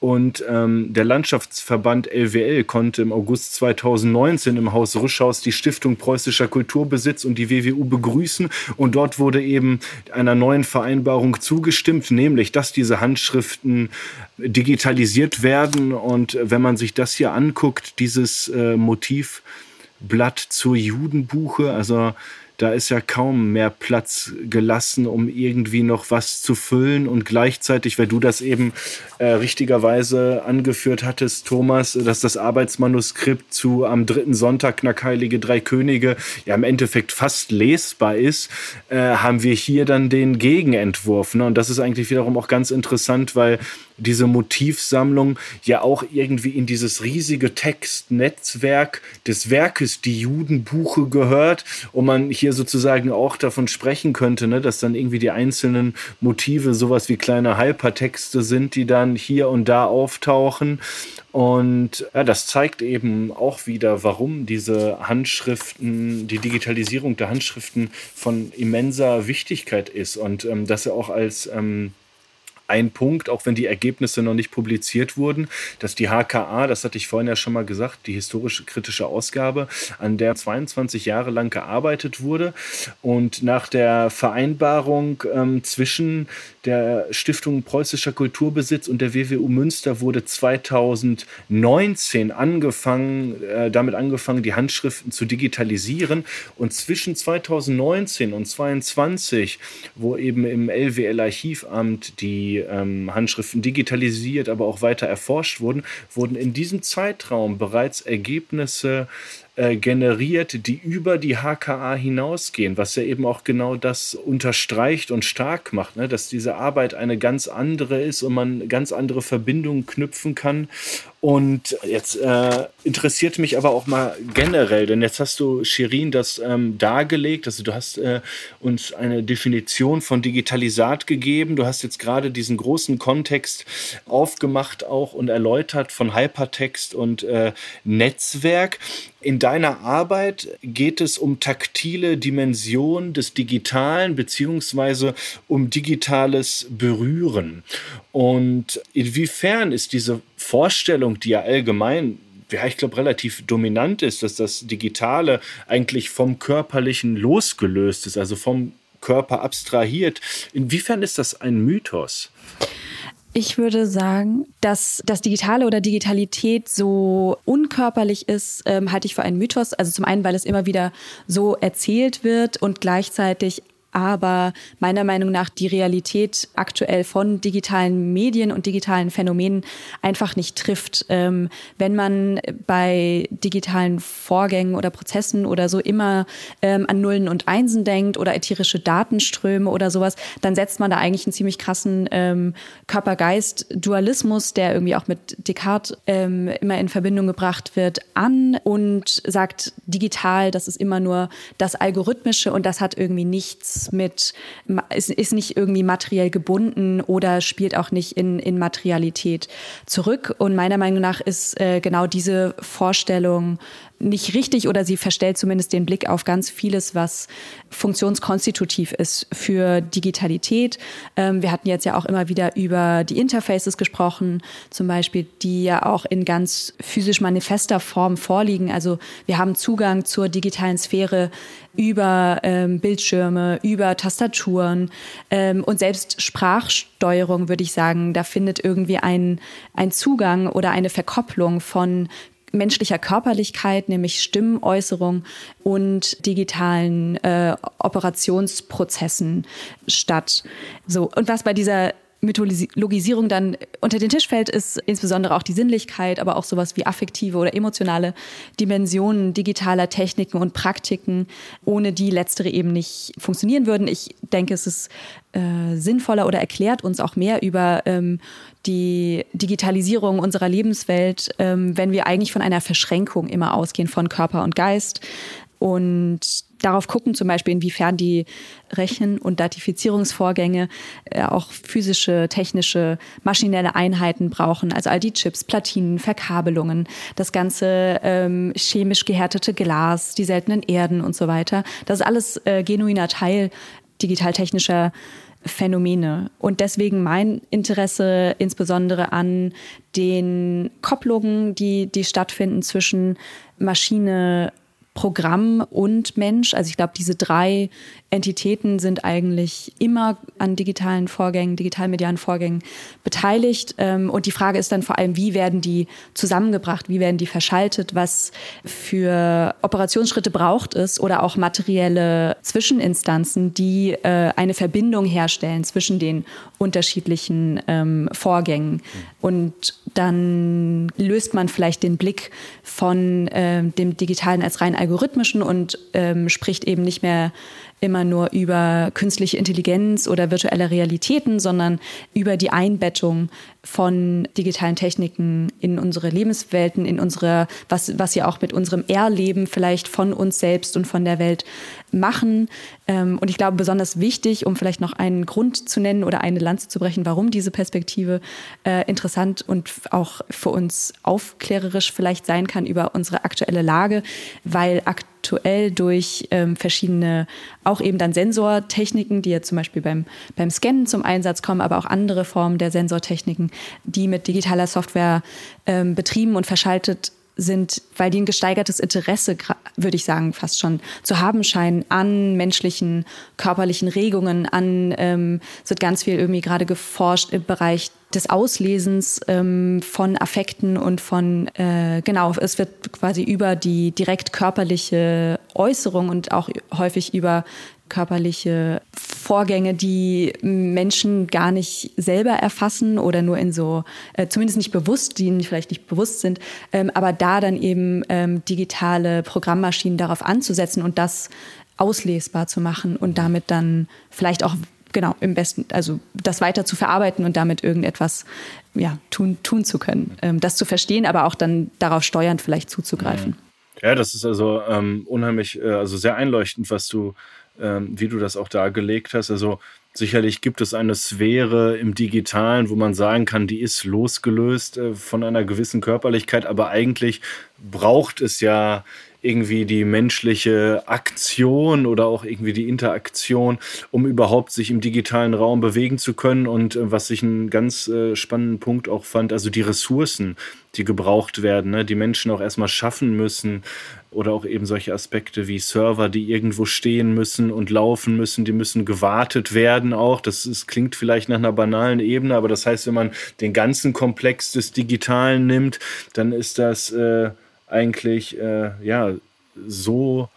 Und ähm, der Landschaftsverband LWL konnte im August 2019 im Haus Rüschhaus die Stiftung Preußischer Kulturbesitz und die WWU begrüßen. Und dort wurde eben einer neuen Vereinbarung zugestimmt, nämlich, dass diese Handschriften digitalisiert werden. Und wenn man sich das hier anguckt, dieses äh, Motivblatt zur Judenbuche, also da ist ja kaum mehr Platz gelassen, um irgendwie noch was zu füllen. Und gleichzeitig, weil du das eben äh, richtigerweise angeführt hattest, Thomas, dass das Arbeitsmanuskript zu am dritten Sonntag Knack Heilige Drei Könige ja im Endeffekt fast lesbar ist, äh, haben wir hier dann den Gegenentwurf. Ne? Und das ist eigentlich wiederum auch ganz interessant, weil diese Motivsammlung ja auch irgendwie in dieses riesige Textnetzwerk des Werkes Die Judenbuche gehört und man hier sozusagen auch davon sprechen könnte, ne, dass dann irgendwie die einzelnen Motive sowas wie kleine Hypertexte sind, die dann hier und da auftauchen. Und ja, das zeigt eben auch wieder, warum diese Handschriften, die Digitalisierung der Handschriften von immenser Wichtigkeit ist und ähm, dass er auch als ähm, ein Punkt, auch wenn die Ergebnisse noch nicht publiziert wurden, dass die HKA, das hatte ich vorhin ja schon mal gesagt, die historische kritische Ausgabe, an der 22 Jahre lang gearbeitet wurde und nach der Vereinbarung ähm, zwischen der Stiftung Preußischer Kulturbesitz und der WWU Münster wurde 2019 angefangen, äh, damit angefangen, die Handschriften zu digitalisieren. Und zwischen 2019 und 2022, wo eben im LWL-Archivamt die ähm, Handschriften digitalisiert, aber auch weiter erforscht wurden, wurden in diesem Zeitraum bereits Ergebnisse äh, generiert, die über die HKA hinausgehen, was ja eben auch genau das unterstreicht und stark macht, ne? dass diese Arbeit eine ganz andere ist und man ganz andere Verbindungen knüpfen kann und jetzt äh, interessiert mich aber auch mal generell, denn jetzt hast du, Shirin, das ähm, dargelegt. Also du hast äh, uns eine Definition von Digitalisat gegeben. Du hast jetzt gerade diesen großen Kontext aufgemacht auch und erläutert von Hypertext und äh, Netzwerk. In deiner Arbeit geht es um taktile Dimension des Digitalen beziehungsweise um digitales Berühren. Und inwiefern ist diese Vorstellung, die ja allgemein ja, ich glaube, relativ dominant ist, dass das Digitale eigentlich vom Körperlichen losgelöst ist, also vom Körper abstrahiert. Inwiefern ist das ein Mythos? Ich würde sagen, dass das Digitale oder Digitalität so unkörperlich ist, ähm, halte ich für einen Mythos. Also zum einen, weil es immer wieder so erzählt wird und gleichzeitig aber meiner Meinung nach die Realität aktuell von digitalen Medien und digitalen Phänomenen einfach nicht trifft. Ähm, wenn man bei digitalen Vorgängen oder Prozessen oder so immer ähm, an Nullen und Einsen denkt oder ätherische Datenströme oder sowas, dann setzt man da eigentlich einen ziemlich krassen ähm, Körper-Geist-Dualismus, der irgendwie auch mit Descartes ähm, immer in Verbindung gebracht wird, an und sagt, digital, das ist immer nur das Algorithmische und das hat irgendwie nichts mit, ist, ist nicht irgendwie materiell gebunden oder spielt auch nicht in, in Materialität zurück. Und meiner Meinung nach ist äh, genau diese Vorstellung nicht richtig oder sie verstellt zumindest den Blick auf ganz vieles, was funktionskonstitutiv ist für Digitalität. Ähm, wir hatten jetzt ja auch immer wieder über die Interfaces gesprochen, zum Beispiel, die ja auch in ganz physisch manifester Form vorliegen. Also wir haben Zugang zur digitalen Sphäre über ähm, Bildschirme, über Tastaturen ähm, und selbst Sprachsteuerung, würde ich sagen, da findet irgendwie ein, ein Zugang oder eine Verkopplung von menschlicher Körperlichkeit, nämlich Stimmenäußerung und digitalen äh, Operationsprozessen statt. So und was bei dieser Mythologisierung dann unter den Tisch fällt, ist insbesondere auch die Sinnlichkeit, aber auch sowas wie affektive oder emotionale Dimensionen digitaler Techniken und Praktiken, ohne die letztere eben nicht funktionieren würden. Ich denke, es ist äh, sinnvoller oder erklärt uns auch mehr über ähm, die Digitalisierung unserer Lebenswelt, ähm, wenn wir eigentlich von einer Verschränkung immer ausgehen von Körper und Geist und darauf gucken, zum Beispiel, inwiefern die Rechen- und Datifizierungsvorgänge äh, auch physische, technische, maschinelle Einheiten brauchen. Also all die Chips, Platinen, Verkabelungen, das ganze ähm, chemisch gehärtete Glas, die seltenen Erden und so weiter. Das ist alles äh, genuiner Teil digital-technischer Phänomene. Und deswegen mein Interesse insbesondere an den Kopplungen, die, die stattfinden zwischen Maschine, Programm und Mensch. Also ich glaube, diese drei Entitäten sind eigentlich immer an digitalen Vorgängen, digitalmedialen Vorgängen beteiligt. Ähm, und die Frage ist dann vor allem, wie werden die zusammengebracht, wie werden die verschaltet, was für Operationsschritte braucht es oder auch materielle Zwischeninstanzen, die äh, eine Verbindung herstellen zwischen den unterschiedlichen ähm, Vorgängen. Und dann löst man vielleicht den Blick von äh, dem Digitalen als rein algorithmischen und ähm, spricht eben nicht mehr immer nur über künstliche Intelligenz oder virtuelle Realitäten, sondern über die Einbettung von digitalen Techniken in unsere Lebenswelten, in unsere, was, was sie auch mit unserem Erleben vielleicht von uns selbst und von der Welt machen. Ähm, und ich glaube, besonders wichtig, um vielleicht noch einen Grund zu nennen oder eine Lanze zu brechen, warum diese Perspektive äh, interessant und auch für uns aufklärerisch vielleicht sein kann über unsere aktuelle Lage, weil aktuell durch ähm, verschiedene, auch eben dann Sensortechniken, die ja zum Beispiel beim, beim Scannen zum Einsatz kommen, aber auch andere Formen der Sensortechniken, die mit digitaler Software ähm, betrieben und verschaltet sind, weil die ein gesteigertes Interesse, würde ich sagen, fast schon zu haben scheinen an menschlichen körperlichen Regungen, an, ähm, es wird ganz viel irgendwie gerade geforscht im Bereich des Auslesens ähm, von Affekten und von, äh, genau, es wird quasi über die direkt körperliche Äußerung und auch häufig über körperliche Vorgänge, die Menschen gar nicht selber erfassen oder nur in so, äh, zumindest nicht bewusst, die ihnen vielleicht nicht bewusst sind, ähm, aber da dann eben ähm, digitale Programmmaschinen darauf anzusetzen und das auslesbar zu machen und damit dann vielleicht auch genau im besten, also das weiter zu verarbeiten und damit irgendetwas ja, tun, tun zu können. Ähm, das zu verstehen, aber auch dann darauf steuernd vielleicht zuzugreifen. Ja, das ist also ähm, unheimlich, äh, also sehr einleuchtend, was du wie du das auch dargelegt hast. Also sicherlich gibt es eine Sphäre im digitalen, wo man sagen kann, die ist losgelöst äh, von einer gewissen Körperlichkeit, aber eigentlich braucht es ja irgendwie die menschliche Aktion oder auch irgendwie die Interaktion, um überhaupt sich im digitalen Raum bewegen zu können. Und äh, was ich einen ganz äh, spannenden Punkt auch fand, also die Ressourcen, die gebraucht werden, ne, die Menschen auch erstmal schaffen müssen. Oder auch eben solche Aspekte wie Server, die irgendwo stehen müssen und laufen müssen, die müssen gewartet werden auch. Das ist, klingt vielleicht nach einer banalen Ebene, aber das heißt, wenn man den ganzen Komplex des Digitalen nimmt, dann ist das äh, eigentlich äh, ja so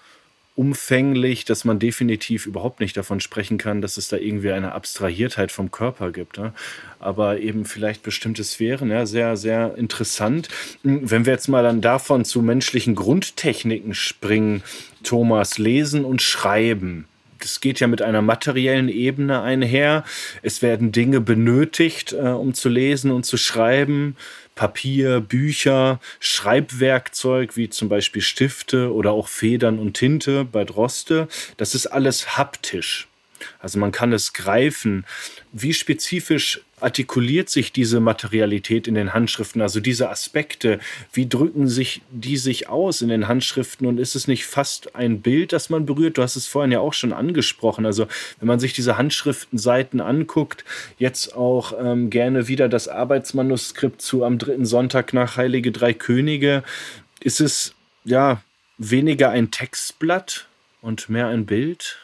umfänglich, dass man definitiv überhaupt nicht davon sprechen kann, dass es da irgendwie eine Abstrahiertheit vom Körper gibt. Ne? Aber eben vielleicht bestimmte Sphären, ja, sehr, sehr interessant. Wenn wir jetzt mal dann davon zu menschlichen Grundtechniken springen, Thomas, lesen und schreiben. Das geht ja mit einer materiellen Ebene einher. Es werden Dinge benötigt, äh, um zu lesen und zu schreiben. Papier, Bücher, Schreibwerkzeug wie zum Beispiel Stifte oder auch Federn und Tinte bei Droste. Das ist alles haptisch. Also man kann es greifen. Wie spezifisch artikuliert sich diese Materialität in den Handschriften, also diese Aspekte? Wie drücken sich die sich aus in den Handschriften? Und ist es nicht fast ein Bild, das man berührt? Du hast es vorhin ja auch schon angesprochen. Also wenn man sich diese Handschriftenseiten anguckt, jetzt auch ähm, gerne wieder das Arbeitsmanuskript zu am dritten Sonntag nach Heilige Drei Könige, ist es ja weniger ein Textblatt und mehr ein Bild?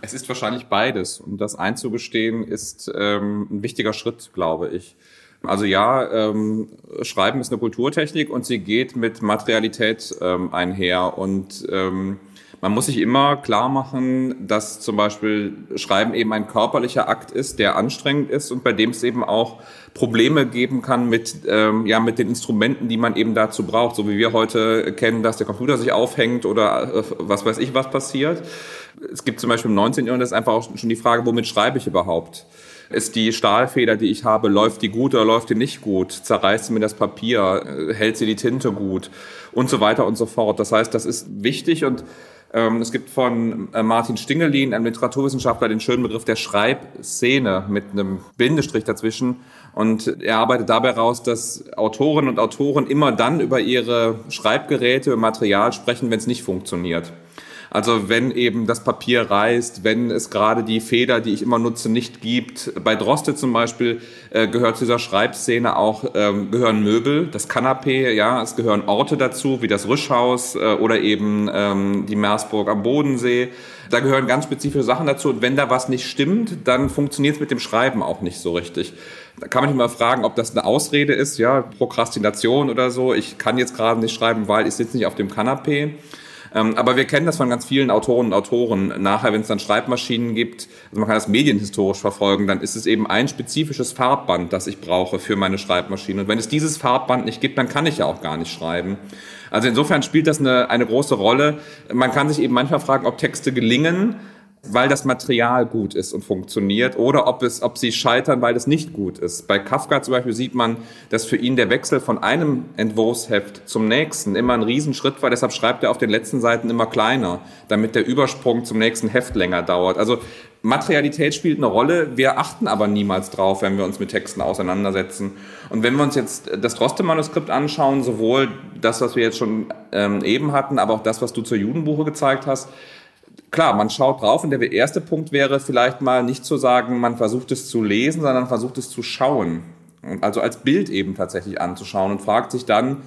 Es ist wahrscheinlich beides. Und das einzugestehen ist ähm, ein wichtiger Schritt, glaube ich. Also ja, ähm, Schreiben ist eine Kulturtechnik und sie geht mit Materialität ähm, einher. Und ähm, man muss sich immer klar machen, dass zum Beispiel Schreiben eben ein körperlicher Akt ist, der anstrengend ist und bei dem es eben auch Probleme geben kann mit, ähm, ja, mit den Instrumenten, die man eben dazu braucht. So wie wir heute kennen, dass der Computer sich aufhängt oder äh, was weiß ich, was passiert. Es gibt zum Beispiel im 19. Jahrhundert ist einfach auch schon die Frage, womit schreibe ich überhaupt? Ist die Stahlfeder, die ich habe, läuft die gut oder läuft die nicht gut? Zerreißt sie mir das Papier? Äh, hält sie die Tinte gut? Und so weiter und so fort. Das heißt, das ist wichtig und ähm, es gibt von äh, Martin Stingelin, einem Literaturwissenschaftler, den schönen Begriff der Schreibszene mit einem Bindestrich dazwischen. Und er arbeitet dabei raus, dass Autorinnen und Autoren immer dann über ihre Schreibgeräte, Material sprechen, wenn es nicht funktioniert. Also wenn eben das Papier reißt, wenn es gerade die Feder, die ich immer nutze, nicht gibt. Bei Droste zum Beispiel äh, gehört zu dieser Schreibszene auch, ähm, gehören Möbel, das Kanapee, ja, es gehören Orte dazu, wie das Rüschhaus äh, oder eben ähm, die Meersburg am Bodensee. Da gehören ganz spezifische Sachen dazu. Und wenn da was nicht stimmt, dann funktioniert es mit dem Schreiben auch nicht so richtig. Da kann man sich mal fragen, ob das eine Ausrede ist, ja, Prokrastination oder so. Ich kann jetzt gerade nicht schreiben, weil ich sitze nicht auf dem Kanapee. Ähm, aber wir kennen das von ganz vielen Autoren und Autoren. Nachher, wenn es dann Schreibmaschinen gibt, also man kann das medienhistorisch verfolgen, dann ist es eben ein spezifisches Farbband, das ich brauche für meine Schreibmaschine. Und wenn es dieses Farbband nicht gibt, dann kann ich ja auch gar nicht schreiben. Also insofern spielt das eine, eine große Rolle. Man kann sich eben manchmal fragen, ob Texte gelingen, weil das Material gut ist und funktioniert oder ob, es, ob sie scheitern, weil es nicht gut ist. Bei Kafka zum Beispiel sieht man, dass für ihn der Wechsel von einem Entwurfsheft zum nächsten immer ein Riesenschritt war. Deshalb schreibt er auf den letzten Seiten immer kleiner, damit der Übersprung zum nächsten Heft länger dauert. Also Materialität spielt eine Rolle. Wir achten aber niemals drauf, wenn wir uns mit Texten auseinandersetzen. Und wenn wir uns jetzt das Droste-Manuskript anschauen, sowohl das, was wir jetzt schon ähm, eben hatten, aber auch das, was du zur Judenbuche gezeigt hast, klar, man schaut drauf und der erste Punkt wäre vielleicht mal nicht zu sagen, man versucht es zu lesen, sondern versucht es zu schauen. Also als Bild eben tatsächlich anzuschauen und fragt sich dann,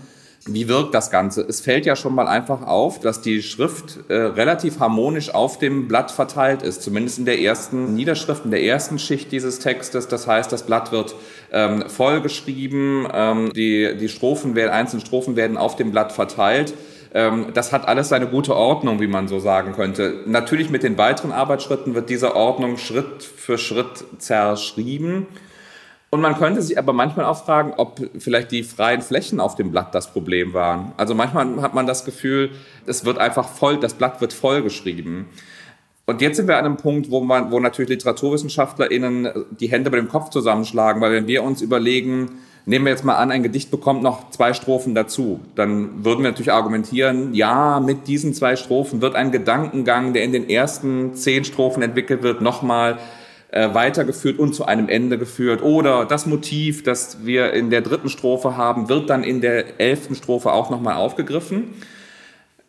wie wirkt das Ganze? Es fällt ja schon mal einfach auf, dass die Schrift äh, relativ harmonisch auf dem Blatt verteilt ist, zumindest in der ersten Niederschrift, in der ersten Schicht dieses Textes. Das heißt, das Blatt wird ähm, vollgeschrieben, ähm, die, die Strophen werden, einzelne Strophen werden auf dem Blatt verteilt. Ähm, das hat alles seine gute Ordnung, wie man so sagen könnte. Natürlich mit den weiteren Arbeitsschritten wird diese Ordnung Schritt für Schritt zerschrieben. Und man könnte sich aber manchmal auch fragen, ob vielleicht die freien Flächen auf dem Blatt das Problem waren. Also manchmal hat man das Gefühl, es wird einfach voll, das Blatt wird vollgeschrieben. Und jetzt sind wir an einem Punkt, wo man, wo natürlich LiteraturwissenschaftlerInnen die Hände bei dem Kopf zusammenschlagen, weil wenn wir uns überlegen, Nehmen wir jetzt mal an, ein Gedicht bekommt noch zwei Strophen dazu. Dann würden wir natürlich argumentieren, ja, mit diesen zwei Strophen wird ein Gedankengang, der in den ersten zehn Strophen entwickelt wird, nochmal äh, weitergeführt und zu einem Ende geführt. Oder das Motiv, das wir in der dritten Strophe haben, wird dann in der elften Strophe auch nochmal aufgegriffen.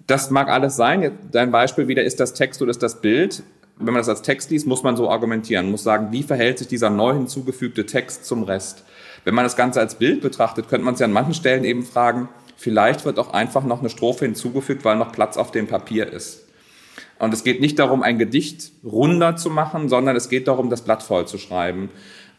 Das mag alles sein. Dein Beispiel wieder ist das Text oder ist das Bild. Wenn man das als Text liest, muss man so argumentieren, muss sagen, wie verhält sich dieser neu hinzugefügte Text zum Rest. Wenn man das Ganze als Bild betrachtet, könnte man sich an manchen Stellen eben fragen, vielleicht wird auch einfach noch eine Strophe hinzugefügt, weil noch Platz auf dem Papier ist. Und es geht nicht darum, ein Gedicht runder zu machen, sondern es geht darum, das Blatt voll zu schreiben.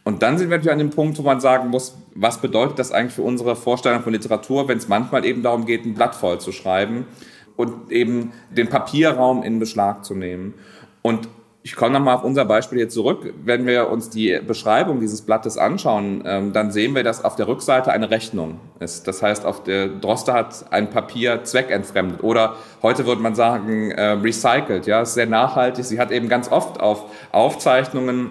Und dann sind wir natürlich an dem Punkt, wo man sagen muss, was bedeutet das eigentlich für unsere Vorstellung von Literatur, wenn es manchmal eben darum geht, ein Blatt voll zu schreiben und eben den Papierraum in Beschlag zu nehmen. Und ich komme nochmal auf unser Beispiel hier zurück. Wenn wir uns die Beschreibung dieses Blattes anschauen, ähm, dann sehen wir, dass auf der Rückseite eine Rechnung ist. Das heißt, auf der Droste hat ein Papier zweckentfremdet oder heute würde man sagen äh, recycelt. Ja, ist sehr nachhaltig. Sie hat eben ganz oft auf Aufzeichnungen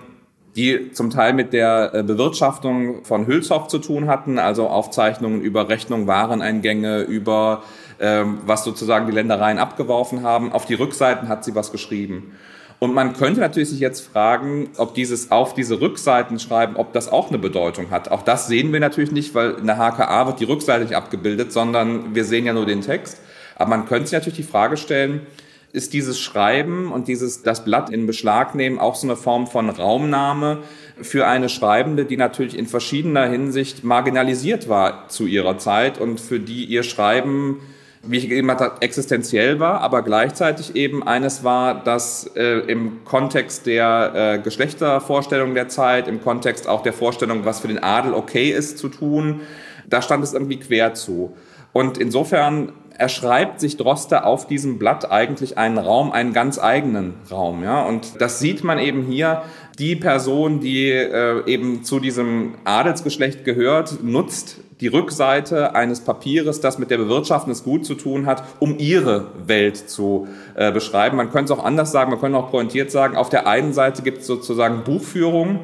die zum Teil mit der äh, Bewirtschaftung von Hülshoff zu tun hatten, also Aufzeichnungen über Rechnung, Wareneingänge, über ähm, was sozusagen die Ländereien abgeworfen haben. Auf die Rückseiten hat sie was geschrieben. Und man könnte natürlich sich jetzt fragen, ob dieses auf diese Rückseiten schreiben, ob das auch eine Bedeutung hat. Auch das sehen wir natürlich nicht, weil in der HKA wird die Rückseite nicht abgebildet, sondern wir sehen ja nur den Text. Aber man könnte sich natürlich die Frage stellen, ist dieses Schreiben und dieses das Blatt in Beschlag nehmen auch so eine Form von Raumnahme für eine Schreibende, die natürlich in verschiedener Hinsicht marginalisiert war zu ihrer Zeit und für die ihr Schreiben wie ich eben hatte, existenziell war, aber gleichzeitig eben eines war, das äh, im Kontext der äh, Geschlechtervorstellung der Zeit, im Kontext auch der Vorstellung, was für den Adel okay ist zu tun, da stand es irgendwie quer zu. Und insofern erschreibt sich Droste auf diesem Blatt eigentlich einen Raum, einen ganz eigenen Raum. Ja? Und das sieht man eben hier. Die Person, die äh, eben zu diesem Adelsgeschlecht gehört, nutzt die Rückseite eines Papieres, das mit der Bewirtschaftung des Gut zu tun hat, um ihre Welt zu äh, beschreiben. Man könnte es auch anders sagen, man könnte auch pointiert sagen, auf der einen Seite gibt es sozusagen Buchführung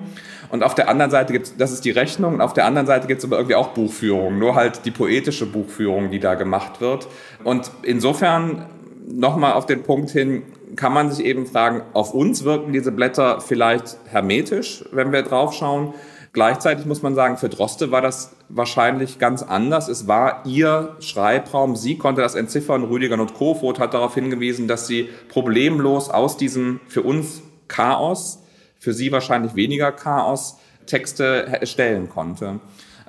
und auf der anderen Seite gibt es, das ist die Rechnung, und auf der anderen Seite gibt es aber irgendwie auch Buchführung, nur halt die poetische Buchführung, die da gemacht wird. Und insofern nochmal auf den Punkt hin, kann man sich eben fragen, auf uns wirken diese Blätter vielleicht hermetisch, wenn wir draufschauen. Gleichzeitig muss man sagen, für Droste war das wahrscheinlich ganz anders. Es war ihr Schreibraum. Sie konnte das entziffern. Rüdiger Notkofoth hat darauf hingewiesen, dass sie problemlos aus diesem für uns Chaos, für sie wahrscheinlich weniger Chaos, Texte erstellen konnte.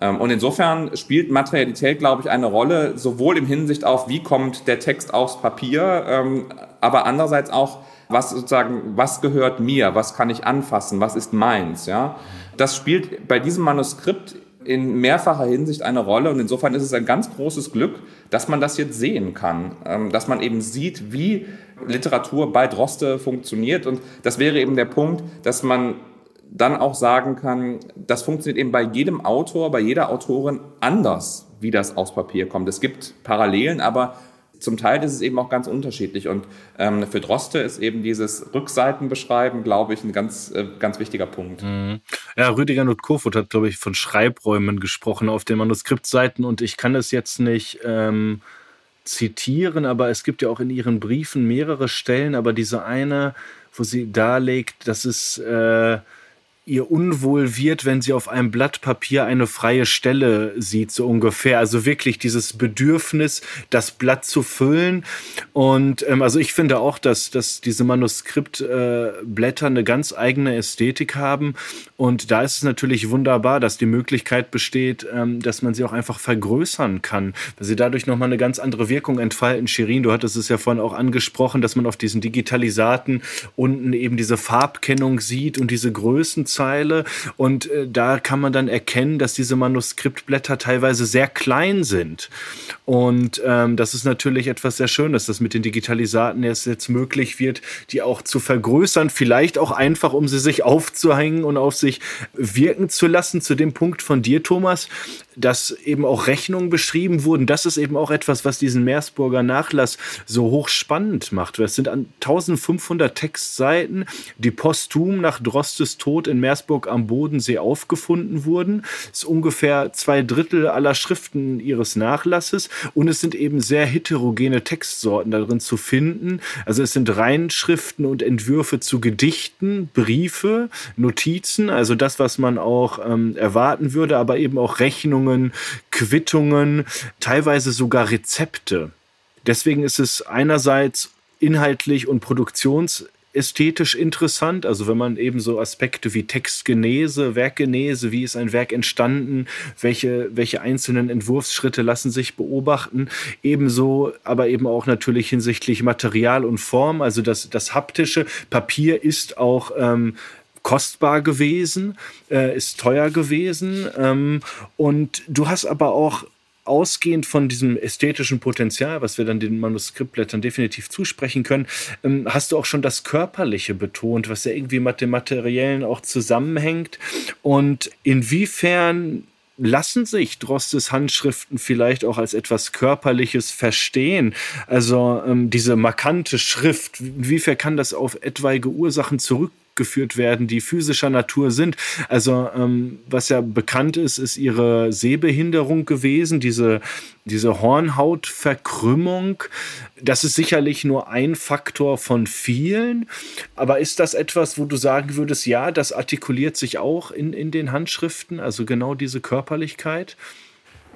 Ähm, und insofern spielt Materialität, glaube ich, eine Rolle, sowohl im Hinsicht auf, wie kommt der Text aufs Papier, ähm, aber andererseits auch, was sozusagen, was gehört mir, was kann ich anfassen, was ist meins, ja. Das spielt bei diesem Manuskript in mehrfacher Hinsicht eine Rolle und insofern ist es ein ganz großes Glück, dass man das jetzt sehen kann, ähm, dass man eben sieht, wie Literatur bei Droste funktioniert und das wäre eben der Punkt, dass man dann auch sagen kann, das funktioniert eben bei jedem Autor, bei jeder Autorin anders, wie das aufs Papier kommt. Es gibt Parallelen, aber zum Teil ist es eben auch ganz unterschiedlich. Und ähm, für Droste ist eben dieses Rückseitenbeschreiben, glaube ich, ein ganz, äh, ganz wichtiger Punkt. Mhm. Ja, Rüdiger Nutkofurt hat, glaube ich, von Schreibräumen gesprochen auf den Manuskriptseiten und ich kann es jetzt nicht ähm, zitieren, aber es gibt ja auch in ihren Briefen mehrere Stellen, aber diese eine, wo sie darlegt, dass es äh, ihr unwohl wird, wenn sie auf einem Blatt Papier eine freie Stelle sieht, so ungefähr. Also wirklich dieses Bedürfnis, das Blatt zu füllen. Und ähm, also ich finde auch, dass, dass diese Manuskriptblätter äh, eine ganz eigene Ästhetik haben. Und da ist es natürlich wunderbar, dass die Möglichkeit besteht, ähm, dass man sie auch einfach vergrößern kann, weil sie dadurch nochmal eine ganz andere Wirkung entfalten. Shirin, du hattest es ja vorhin auch angesprochen, dass man auf diesen Digitalisaten unten eben diese Farbkennung sieht und diese Größen Zeile und äh, da kann man dann erkennen, dass diese Manuskriptblätter teilweise sehr klein sind. Und ähm, das ist natürlich etwas sehr Schönes, dass mit den Digitalisaten es jetzt möglich wird, die auch zu vergrößern, vielleicht auch einfach, um sie sich aufzuhängen und auf sich wirken zu lassen. Zu dem Punkt von dir, Thomas, dass eben auch Rechnungen beschrieben wurden. Das ist eben auch etwas, was diesen Meersburger Nachlass so hochspannend macht. Es sind an 1500 Textseiten, die posthum nach Drostes Tod in Meersburg am Bodensee aufgefunden wurden. Das ist ungefähr zwei Drittel aller Schriften ihres Nachlasses und es sind eben sehr heterogene Textsorten darin zu finden. Also es sind Reinschriften und Entwürfe zu Gedichten, Briefe, Notizen, also das, was man auch ähm, erwarten würde, aber eben auch Rechnungen, Quittungen, teilweise sogar Rezepte. Deswegen ist es einerseits inhaltlich und produktions ästhetisch interessant. Also wenn man eben so Aspekte wie Textgenese, Werkgenese, wie ist ein Werk entstanden, welche, welche einzelnen Entwurfsschritte lassen sich beobachten, ebenso, aber eben auch natürlich hinsichtlich Material und Form. Also das, das haptische Papier ist auch ähm, kostbar gewesen, äh, ist teuer gewesen. Ähm, und du hast aber auch ausgehend von diesem ästhetischen Potenzial, was wir dann den Manuskriptblättern definitiv zusprechen können, ähm, hast du auch schon das Körperliche betont, was ja irgendwie mit dem Materiellen auch zusammenhängt. Und inwiefern lassen sich Drostes Handschriften vielleicht auch als etwas Körperliches verstehen? Also ähm, diese markante Schrift, inwiefern kann das auf etwaige Ursachen zurück geführt werden, die physischer Natur sind. Also ähm, was ja bekannt ist, ist ihre Sehbehinderung gewesen, diese, diese Hornhautverkrümmung. Das ist sicherlich nur ein Faktor von vielen. Aber ist das etwas, wo du sagen würdest, ja, das artikuliert sich auch in, in den Handschriften, also genau diese Körperlichkeit?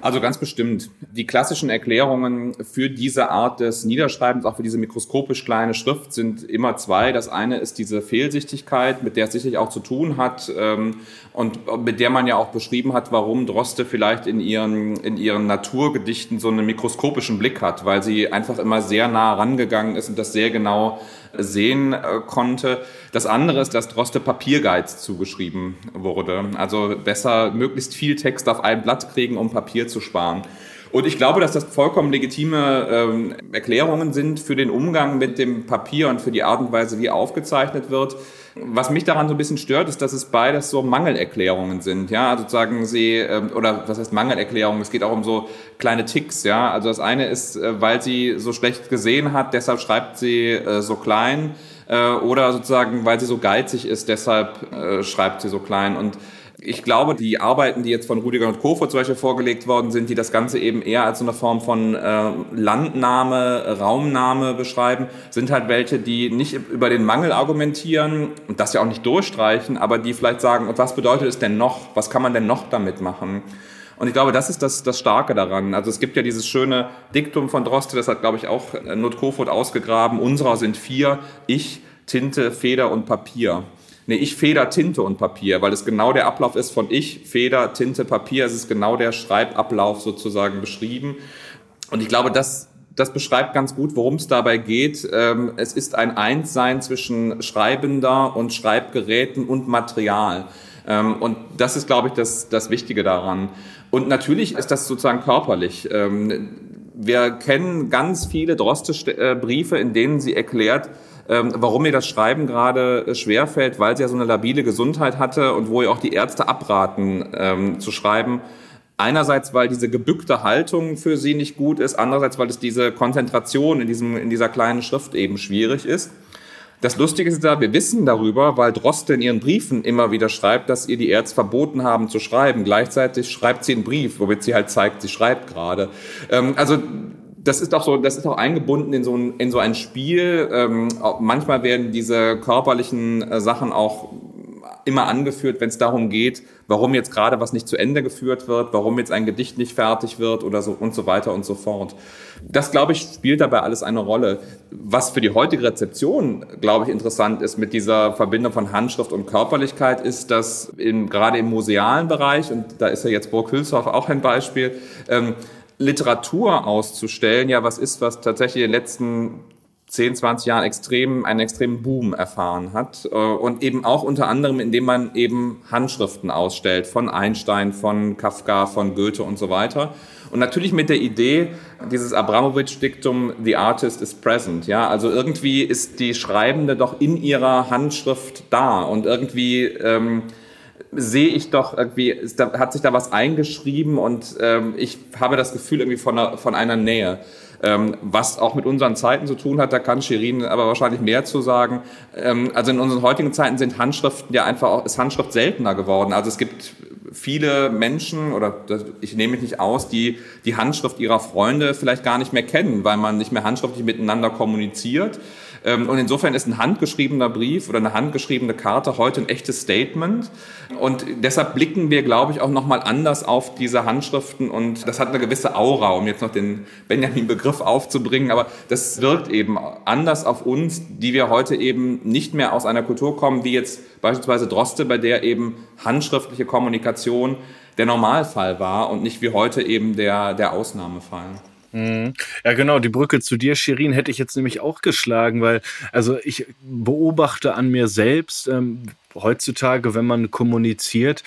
Also ganz bestimmt. Die klassischen Erklärungen für diese Art des Niederschreibens, auch für diese mikroskopisch kleine Schrift, sind immer zwei. Das eine ist diese Fehlsichtigkeit, mit der es sicherlich auch zu tun hat ähm, und mit der man ja auch beschrieben hat, warum Droste vielleicht in ihren, in ihren Naturgedichten so einen mikroskopischen Blick hat, weil sie einfach immer sehr nah rangegangen ist und das sehr genau sehen äh, konnte. Das andere ist, dass Droste Papiergeiz zugeschrieben wurde. Also besser möglichst viel Text auf ein Blatt kriegen, um Papier zu sparen. Und ich glaube, dass das vollkommen legitime ähm, Erklärungen sind für den Umgang mit dem Papier und für die Art und Weise, wie aufgezeichnet wird. Was mich daran so ein bisschen stört, ist, dass es beides so Mangelerklärungen sind. Ja, also sozusagen sie, ähm, oder was heißt Mangelerklärungen? Es geht auch um so kleine Ticks. Ja, also das eine ist, äh, weil sie so schlecht gesehen hat, deshalb schreibt sie äh, so klein. Äh, oder sozusagen, weil sie so geizig ist, deshalb schreibt sie so klein. Und ich glaube, die Arbeiten, die jetzt von Rudiger und Kofod zum Beispiel vorgelegt worden sind, die das Ganze eben eher als eine Form von äh, Landnahme, Raumnahme beschreiben, sind halt welche, die nicht über den Mangel argumentieren und das ja auch nicht durchstreichen, aber die vielleicht sagen, und was bedeutet es denn noch? Was kann man denn noch damit machen? Und ich glaube, das ist das, das Starke daran. Also es gibt ja dieses schöne Diktum von Droste, das hat, glaube ich, auch Not Kofod ausgegraben. Unserer sind vier, ich, Tinte, Feder und Papier. Nee, ich Feder, Tinte und Papier, weil es genau der Ablauf ist von ich, Feder, Tinte, Papier. Es ist genau der Schreibablauf sozusagen beschrieben. Und ich glaube, das, das beschreibt ganz gut, worum es dabei geht. Ähm, es ist ein Einssein zwischen Schreibender und Schreibgeräten und Material. Ähm, und das ist, glaube ich, das, das Wichtige daran. Und natürlich ist das sozusagen körperlich. Ähm, wir kennen ganz viele Droste-Briefe, in denen sie erklärt, ähm, warum ihr das Schreiben gerade äh, schwerfällt, weil sie ja so eine labile Gesundheit hatte und wo ihr auch die Ärzte abraten ähm, zu schreiben. Einerseits, weil diese gebückte Haltung für sie nicht gut ist, andererseits, weil es diese Konzentration in, diesem, in dieser kleinen Schrift eben schwierig ist. Das Lustige ist da, wir wissen darüber, weil Droste in ihren Briefen immer wieder schreibt, dass ihr die Ärzte verboten haben zu schreiben. Gleichzeitig schreibt sie einen Brief, womit sie halt zeigt, sie schreibt gerade. Ähm, also das ist auch so, das ist auch eingebunden in so ein, in so ein Spiel. Ähm, manchmal werden diese körperlichen äh, Sachen auch immer angeführt, wenn es darum geht, warum jetzt gerade was nicht zu Ende geführt wird, warum jetzt ein Gedicht nicht fertig wird oder so und so weiter und so fort. Das, glaube ich, spielt dabei alles eine Rolle. Was für die heutige Rezeption, glaube ich, interessant ist mit dieser Verbindung von Handschrift und Körperlichkeit, ist, dass in, gerade im musealen Bereich, und da ist ja jetzt Burg Hülshoff auch ein Beispiel, ähm, Literatur auszustellen, ja was ist, was tatsächlich in den letzten 10, 20 Jahren extrem, einen extremen Boom erfahren hat. Äh, und eben auch unter anderem, indem man eben Handschriften ausstellt von Einstein, von Kafka, von Goethe und so weiter. Und natürlich mit der Idee, dieses Abramowitsch-Diktum, the artist is present. Ja, also irgendwie ist die Schreibende doch in ihrer Handschrift da und irgendwie, ähm, sehe ich doch irgendwie, ist da, hat sich da was eingeschrieben und ähm, ich habe das Gefühl irgendwie von einer, von einer Nähe. Ähm, was auch mit unseren Zeiten zu tun hat, da kann Shirin aber wahrscheinlich mehr zu sagen. Ähm, also in unseren heutigen Zeiten sind Handschriften ja einfach auch, ist Handschrift seltener geworden. Also es gibt viele Menschen, oder ich nehme mich nicht aus, die die Handschrift ihrer Freunde vielleicht gar nicht mehr kennen, weil man nicht mehr handschriftlich miteinander kommuniziert. Ähm, und insofern ist ein handgeschriebener Brief oder eine handgeschriebene Karte heute ein echtes Statement. Und deshalb blicken wir, glaube ich, auch nochmal anders auf diese Handschriften und das hat eine gewisse Aura, um jetzt noch den Benjamin-Begriff aufzubringen, aber das wirkt eben anders auf uns, die wir heute eben nicht mehr aus einer Kultur kommen, wie jetzt beispielsweise Droste, bei der eben handschriftliche Kommunikation der Normalfall war und nicht wie heute eben der, der Ausnahmefall. Mhm. Ja, genau, die Brücke zu dir, Shirin, hätte ich jetzt nämlich auch geschlagen, weil, also ich beobachte an mir selbst, ähm, heutzutage, wenn man kommuniziert,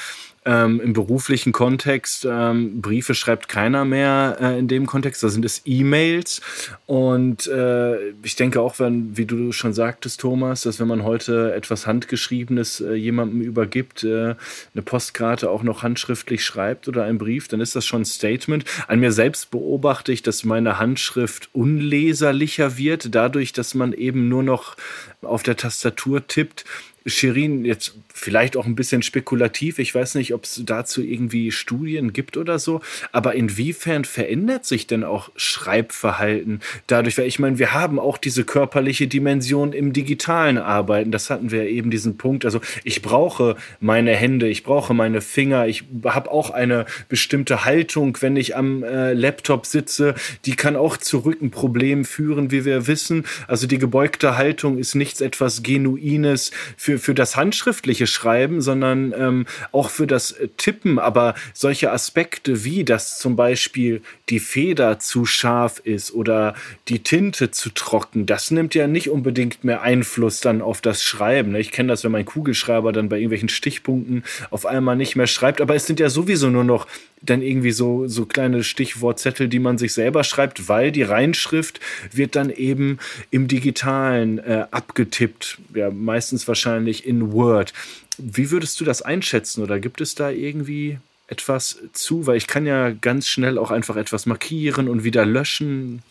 ähm, im beruflichen Kontext, ähm, Briefe schreibt keiner mehr äh, in dem Kontext, da sind es E-Mails. Und äh, ich denke auch, wenn, wie du schon sagtest, Thomas, dass wenn man heute etwas Handgeschriebenes äh, jemandem übergibt, äh, eine Postkarte auch noch handschriftlich schreibt oder einen Brief, dann ist das schon ein Statement. An mir selbst beobachte ich, dass meine Handschrift unleserlicher wird, dadurch, dass man eben nur noch auf der Tastatur tippt. Shirin, jetzt vielleicht auch ein bisschen spekulativ. Ich weiß nicht, ob es dazu irgendwie Studien gibt oder so. Aber inwiefern verändert sich denn auch Schreibverhalten dadurch? Weil ich meine, wir haben auch diese körperliche Dimension im digitalen Arbeiten. Das hatten wir eben diesen Punkt. Also ich brauche meine Hände, ich brauche meine Finger. Ich habe auch eine bestimmte Haltung, wenn ich am äh, Laptop sitze. Die kann auch zu Rückenproblemen führen, wie wir wissen. Also die gebeugte Haltung ist nichts etwas Genuines für, für das handschriftliche Schreiben, sondern ähm, auch für das äh, Tippen. Aber solche Aspekte wie, dass zum Beispiel die Feder zu scharf ist oder die Tinte zu trocken, das nimmt ja nicht unbedingt mehr Einfluss dann auf das Schreiben. Ne? Ich kenne das, wenn mein Kugelschreiber dann bei irgendwelchen Stichpunkten auf einmal nicht mehr schreibt. Aber es sind ja sowieso nur noch dann irgendwie so, so kleine Stichwortzettel, die man sich selber schreibt, weil die Reinschrift wird dann eben im Digitalen äh, abgetippt, ja, meistens wahrscheinlich in Word. Wie würdest du das einschätzen oder gibt es da irgendwie etwas zu? Weil ich kann ja ganz schnell auch einfach etwas markieren und wieder löschen.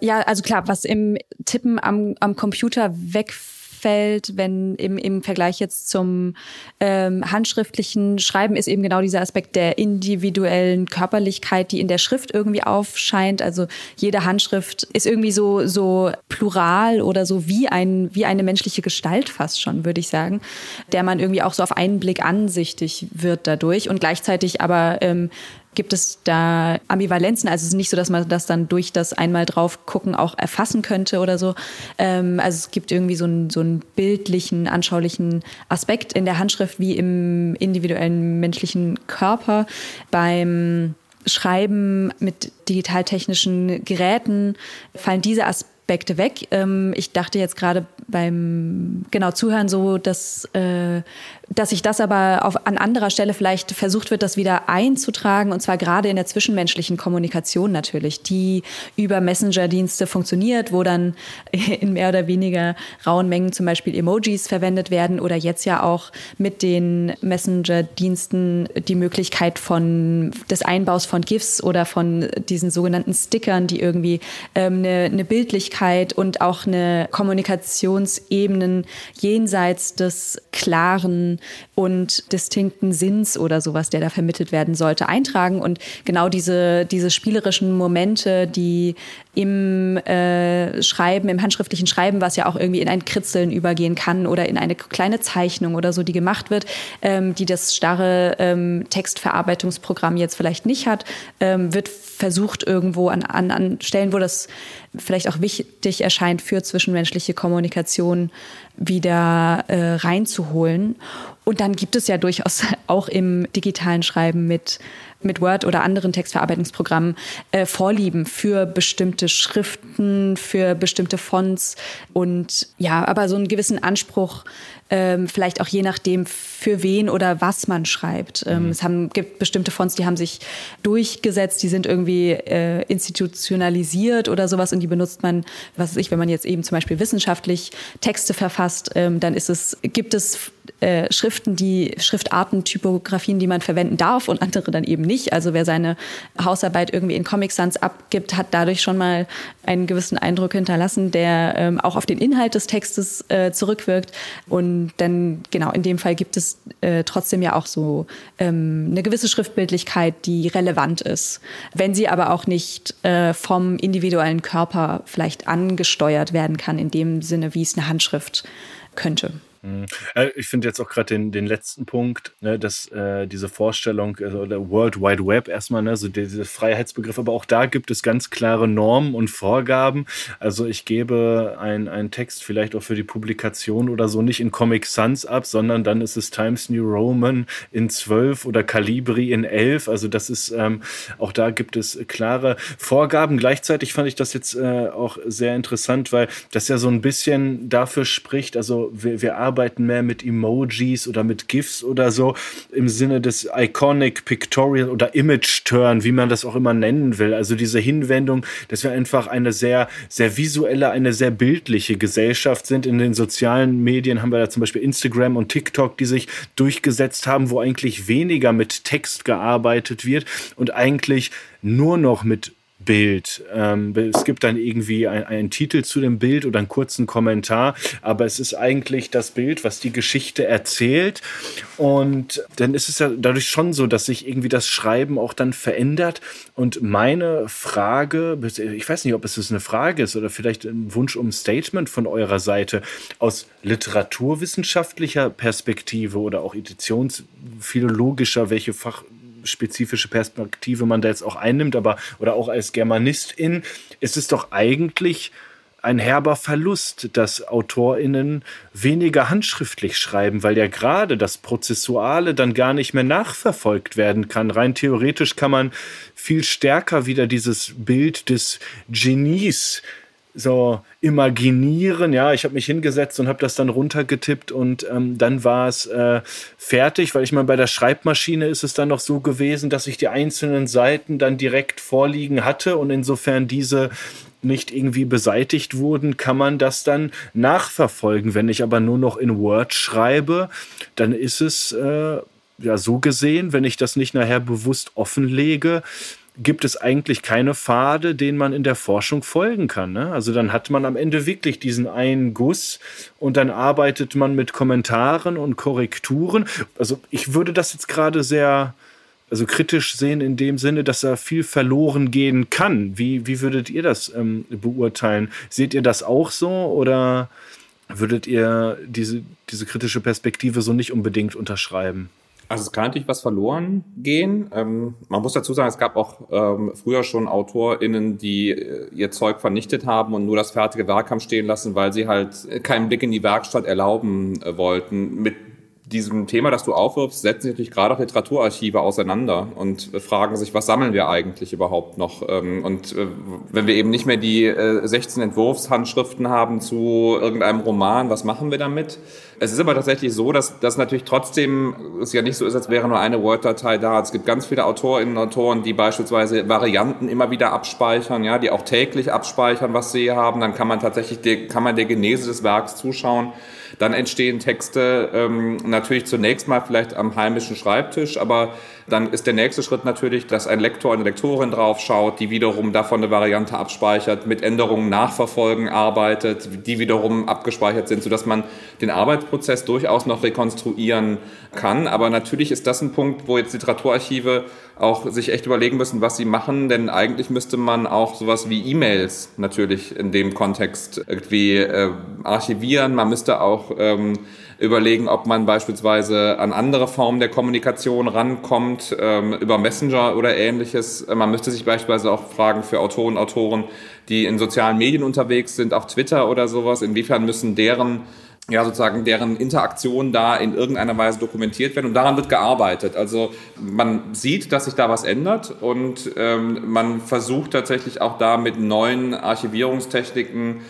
Ja, also klar, was im Tippen am, am Computer wegfällt, auffällt, wenn im, im Vergleich jetzt zum ähm, handschriftlichen Schreiben ist eben genau dieser Aspekt der individuellen Körperlichkeit, die in der Schrift irgendwie aufscheint. Also jede Handschrift ist irgendwie so, so plural oder so wie ein, wie eine menschliche Gestalt fast schon, würde ich sagen, der man irgendwie auch so auf einen Blick ansichtig wird dadurch und gleichzeitig aber ähm, Gibt es da Ambivalenzen? Also es ist nicht so, dass man das dann durch das einmal drauf gucken auch erfassen könnte oder so. Ähm, also es gibt irgendwie so einen, so einen bildlichen, anschaulichen Aspekt in der Handschrift wie im individuellen menschlichen Körper. Beim Schreiben mit digitaltechnischen Geräten fallen diese Aspekte weg. Ähm, ich dachte jetzt gerade beim genau Zuhören so, dass äh, dass sich das aber auf, an anderer Stelle vielleicht versucht wird, das wieder einzutragen, und zwar gerade in der zwischenmenschlichen Kommunikation natürlich, die über Messenger-Dienste funktioniert, wo dann in mehr oder weniger rauen Mengen zum Beispiel Emojis verwendet werden oder jetzt ja auch mit den Messenger-Diensten die Möglichkeit von des Einbaus von GIFs oder von diesen sogenannten Stickern, die irgendwie ähm, eine, eine Bildlichkeit und auch eine Kommunikationsebenen jenseits des klaren und distinkten Sinns oder sowas, der da vermittelt werden sollte, eintragen. Und genau diese, diese spielerischen Momente, die im äh, Schreiben, im handschriftlichen Schreiben, was ja auch irgendwie in ein Kritzeln übergehen kann oder in eine kleine Zeichnung oder so, die gemacht wird, ähm, die das starre ähm, Textverarbeitungsprogramm jetzt vielleicht nicht hat, ähm, wird versucht irgendwo an, an, an Stellen, wo das vielleicht auch wichtig erscheint für zwischenmenschliche Kommunikation, wieder äh, reinzuholen. Und dann gibt es ja durchaus auch im digitalen Schreiben mit mit Word oder anderen Textverarbeitungsprogrammen äh, Vorlieben für bestimmte Schriften, für bestimmte Fonts. Und ja, aber so einen gewissen Anspruch, ähm, vielleicht auch je nachdem, für wen oder was man schreibt. Ähm, mhm. Es haben, gibt bestimmte Fonts, die haben sich durchgesetzt, die sind irgendwie äh, institutionalisiert oder sowas und die benutzt man, was weiß ich, wenn man jetzt eben zum Beispiel wissenschaftlich Texte verfasst, ähm, dann ist es, gibt es äh, Schriften, die Schriftarten, Typografien, die man verwenden darf und andere dann eben nicht. Also wer seine Hausarbeit irgendwie in Comic Sans abgibt, hat dadurch schon mal einen gewissen Eindruck hinterlassen, der ähm, auch auf den Inhalt des Textes äh, zurückwirkt. Und dann, genau, in dem Fall gibt es äh, trotzdem ja auch so ähm, eine gewisse Schriftbildlichkeit, die relevant ist. Wenn sie aber auch nicht äh, vom individuellen Körper vielleicht angesteuert werden kann, in dem Sinne, wie es eine Handschrift könnte. Mhm. Äh, ich finde jetzt auch gerade den, den letzten Punkt, ne, dass äh, diese Vorstellung, also der World Wide Web erstmal, ne, so diese Freiheitsbegriff, aber auch da gibt es ganz klare Normen und Vorgaben. Also ich gebe einen Text vielleicht auch für die Publikation oder so nicht in Comic Sans ab, sondern dann ist es Times New Roman in 12 oder Calibri in 11. Also das ist, ähm, auch da gibt es klare Vorgaben. Gleichzeitig fand ich das jetzt äh, auch sehr interessant, weil das ja so ein bisschen dafür spricht, also wir, wir arbeiten arbeiten mehr mit Emojis oder mit GIFs oder so im Sinne des Iconic, Pictorial oder Image Turn, wie man das auch immer nennen will. Also diese Hinwendung, dass wir einfach eine sehr, sehr visuelle, eine sehr bildliche Gesellschaft sind. In den sozialen Medien haben wir da zum Beispiel Instagram und TikTok, die sich durchgesetzt haben, wo eigentlich weniger mit Text gearbeitet wird und eigentlich nur noch mit Bild. Ähm, es gibt dann irgendwie ein, einen Titel zu dem Bild oder einen kurzen Kommentar, aber es ist eigentlich das Bild, was die Geschichte erzählt. Und dann ist es ja dadurch schon so, dass sich irgendwie das Schreiben auch dann verändert. Und meine Frage, ich weiß nicht, ob es eine Frage ist oder vielleicht ein Wunsch um Statement von eurer Seite aus literaturwissenschaftlicher Perspektive oder auch editionsphilologischer, welche Fach spezifische Perspektive man da jetzt auch einnimmt, aber oder auch als Germanistin ist es doch eigentlich ein herber Verlust, dass AutorInnen weniger handschriftlich schreiben, weil ja gerade das Prozessuale dann gar nicht mehr nachverfolgt werden kann. Rein theoretisch kann man viel stärker wieder dieses Bild des Genies so imaginieren. Ja, ich habe mich hingesetzt und habe das dann runtergetippt und ähm, dann war es äh, fertig, weil ich meine, bei der Schreibmaschine ist es dann noch so gewesen, dass ich die einzelnen Seiten dann direkt vorliegen hatte und insofern diese nicht irgendwie beseitigt wurden, kann man das dann nachverfolgen. Wenn ich aber nur noch in Word schreibe, dann ist es äh, ja so gesehen, wenn ich das nicht nachher bewusst offenlege, gibt es eigentlich keine Pfade, denen man in der Forschung folgen kann. Ne? Also dann hat man am Ende wirklich diesen einen Guss und dann arbeitet man mit Kommentaren und Korrekturen. Also ich würde das jetzt gerade sehr also kritisch sehen in dem Sinne, dass da viel verloren gehen kann. Wie, wie würdet ihr das ähm, beurteilen? Seht ihr das auch so oder würdet ihr diese, diese kritische Perspektive so nicht unbedingt unterschreiben? Also es kann natürlich was verloren gehen. Ähm, man muss dazu sagen, es gab auch ähm, früher schon AutorInnen, die äh, ihr Zeug vernichtet haben und nur das fertige Werk haben stehen lassen, weil sie halt keinen Blick in die Werkstatt erlauben äh, wollten. Mit diesem Thema, das du aufwirfst, setzen sich natürlich gerade auch Literaturarchive auseinander und fragen sich, was sammeln wir eigentlich überhaupt noch? Ähm, und äh, wenn wir eben nicht mehr die 16 äh, Entwurfshandschriften haben zu irgendeinem Roman, was machen wir damit? Es ist aber tatsächlich so, dass das natürlich trotzdem es ja nicht so ist, als wäre nur eine Word-Datei da. Es gibt ganz viele Autorinnen und Autoren, die beispielsweise Varianten immer wieder abspeichern, ja, die auch täglich abspeichern, was sie haben. Dann kann man tatsächlich, kann man der Genese des Werks zuschauen. Dann entstehen Texte ähm, natürlich zunächst mal vielleicht am heimischen Schreibtisch, aber dann ist der nächste Schritt natürlich, dass ein Lektor, eine Lektorin draufschaut, die wiederum davon eine Variante abspeichert, mit Änderungen nachverfolgen arbeitet, die wiederum abgespeichert sind, sodass man den Arbeitsprozess durchaus noch rekonstruieren kann. Aber natürlich ist das ein Punkt, wo jetzt Literaturarchive auch sich echt überlegen müssen, was sie machen, denn eigentlich müsste man auch sowas wie E-Mails natürlich in dem Kontext irgendwie äh, archivieren. Man müsste auch ähm, überlegen, ob man beispielsweise an andere Formen der Kommunikation rankommt, ähm, über Messenger oder ähnliches. Man müsste sich beispielsweise auch fragen für Autoren, Autoren, die in sozialen Medien unterwegs sind, auf Twitter oder sowas, inwiefern müssen deren ja, sozusagen deren Interaktion da in irgendeiner Weise dokumentiert werden und daran wird gearbeitet. Also man sieht, dass sich da was ändert und ähm, man versucht tatsächlich auch da mit neuen Archivierungstechniken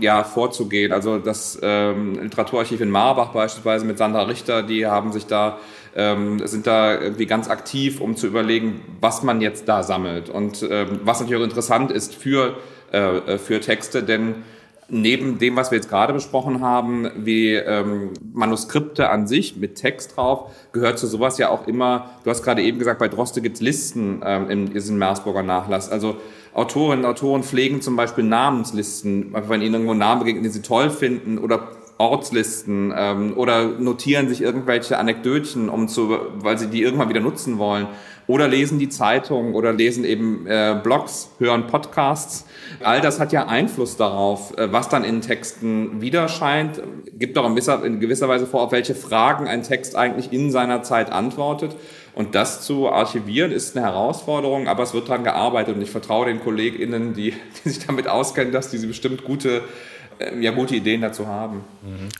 ja, vorzugehen. Also das ähm, Literaturarchiv in Marbach beispielsweise mit Sandra Richter, die haben sich da ähm, sind da irgendwie ganz aktiv, um zu überlegen, was man jetzt da sammelt und ähm, was natürlich auch interessant ist für äh, für Texte, denn neben dem, was wir jetzt gerade besprochen haben, wie ähm, Manuskripte an sich mit Text drauf, gehört zu sowas ja auch immer, du hast gerade eben gesagt, bei Droste gibt's Listen ähm, in diesem Meersburger Nachlass. Also Autorinnen und Autoren pflegen zum Beispiel Namenslisten, wenn ihnen irgendwo Namen begegnen, die sie toll finden oder Ortslisten ähm, oder notieren sich irgendwelche Anekdötchen, um zu, weil sie die irgendwann wieder nutzen wollen. Oder lesen die Zeitung oder lesen eben äh, Blogs, hören Podcasts. All das hat ja Einfluss darauf, äh, was dann in Texten widerscheint. Gibt auch in gewisser, in gewisser Weise vor, auf welche Fragen ein Text eigentlich in seiner Zeit antwortet. Und das zu archivieren ist eine Herausforderung, aber es wird daran gearbeitet und ich vertraue den KollegInnen, die, die sich damit auskennen, dass diese bestimmt gute ja, gute Ideen dazu haben.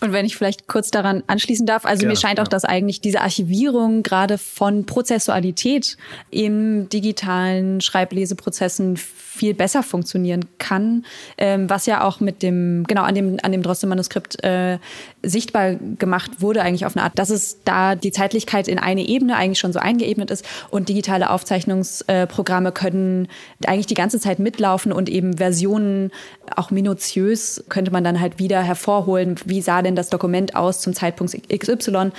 Und wenn ich vielleicht kurz daran anschließen darf, also ja, mir scheint ja. auch, dass eigentlich diese Archivierung gerade von Prozessualität im digitalen Schreibleseprozessen viel besser funktionieren kann, ähm, was ja auch mit dem, genau, an dem, an dem Droste-Manuskript äh, sichtbar gemacht wurde, eigentlich auf eine Art, dass es da die Zeitlichkeit in eine Ebene eigentlich schon so eingeebnet ist und digitale Aufzeichnungsprogramme äh, können eigentlich die ganze Zeit mitlaufen und eben Versionen auch minutiös könnte man dann halt wieder hervorholen, wie sah denn das Dokument aus zum Zeitpunkt XY.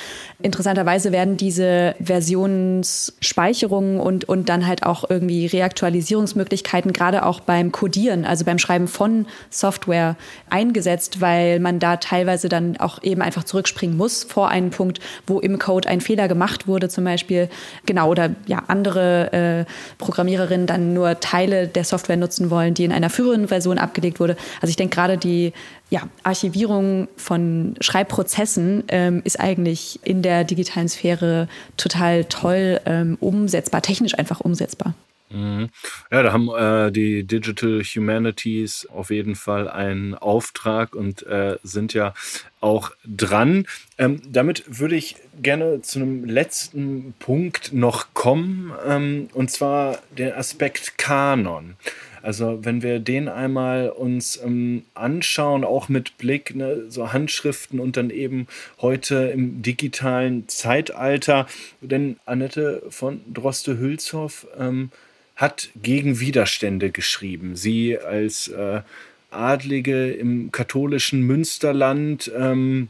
Interessanterweise werden diese Versionsspeicherungen und, und dann halt auch irgendwie Reaktualisierungsmöglichkeiten gerade auch beim Codieren, also beim Schreiben von Software eingesetzt, weil man da teilweise dann auch eben einfach zurückspringen muss vor einen Punkt, wo im Code ein Fehler gemacht wurde zum Beispiel. Genau, oder ja, andere äh, Programmiererinnen dann nur Teile der Software nutzen wollen, die in einer früheren Version abgelegt wurde. Also ich denke gerade die ja, Archivierung von Schreibprozessen ähm, ist eigentlich in der digitalen Sphäre total toll ähm, umsetzbar, technisch einfach umsetzbar. Mhm. Ja, da haben äh, die Digital Humanities auf jeden Fall einen Auftrag und äh, sind ja auch dran. Ähm, damit würde ich gerne zu einem letzten Punkt noch kommen, ähm, und zwar den Aspekt Kanon. Also wenn wir den einmal uns ähm, anschauen, auch mit Blick, ne, so Handschriften und dann eben heute im digitalen Zeitalter, denn Annette von Droste-Hülshoff ähm, hat gegen Widerstände geschrieben. Sie als äh, Adlige im katholischen Münsterland ähm,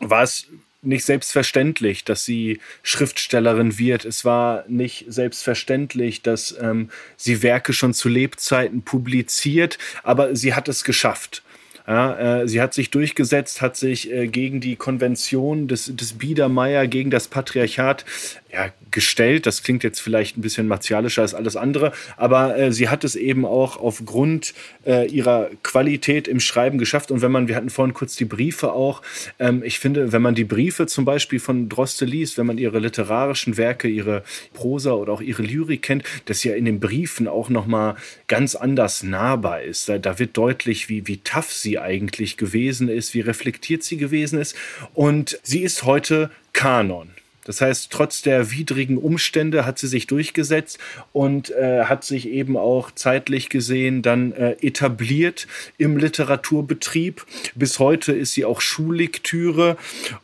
war es nicht selbstverständlich, dass sie Schriftstellerin wird. Es war nicht selbstverständlich, dass ähm, sie Werke schon zu Lebzeiten publiziert, aber sie hat es geschafft. Ja, äh, sie hat sich durchgesetzt, hat sich äh, gegen die Konvention des, des Biedermeier, gegen das Patriarchat ja, gestellt. Das klingt jetzt vielleicht ein bisschen martialischer als alles andere, aber äh, sie hat es eben auch aufgrund äh, ihrer Qualität im Schreiben geschafft. Und wenn man, wir hatten vorhin kurz die Briefe auch, ähm, ich finde, wenn man die Briefe zum Beispiel von Droste liest, wenn man ihre literarischen Werke, ihre Prosa oder auch ihre Lyrik kennt, dass ja in den Briefen auch nochmal ganz anders nahbar ist. Da, da wird deutlich, wie, wie tough sie eigentlich gewesen ist, wie reflektiert sie gewesen ist. Und sie ist heute Kanon. Das heißt, trotz der widrigen Umstände hat sie sich durchgesetzt und äh, hat sich eben auch zeitlich gesehen dann äh, etabliert im Literaturbetrieb. Bis heute ist sie auch Schullektüre.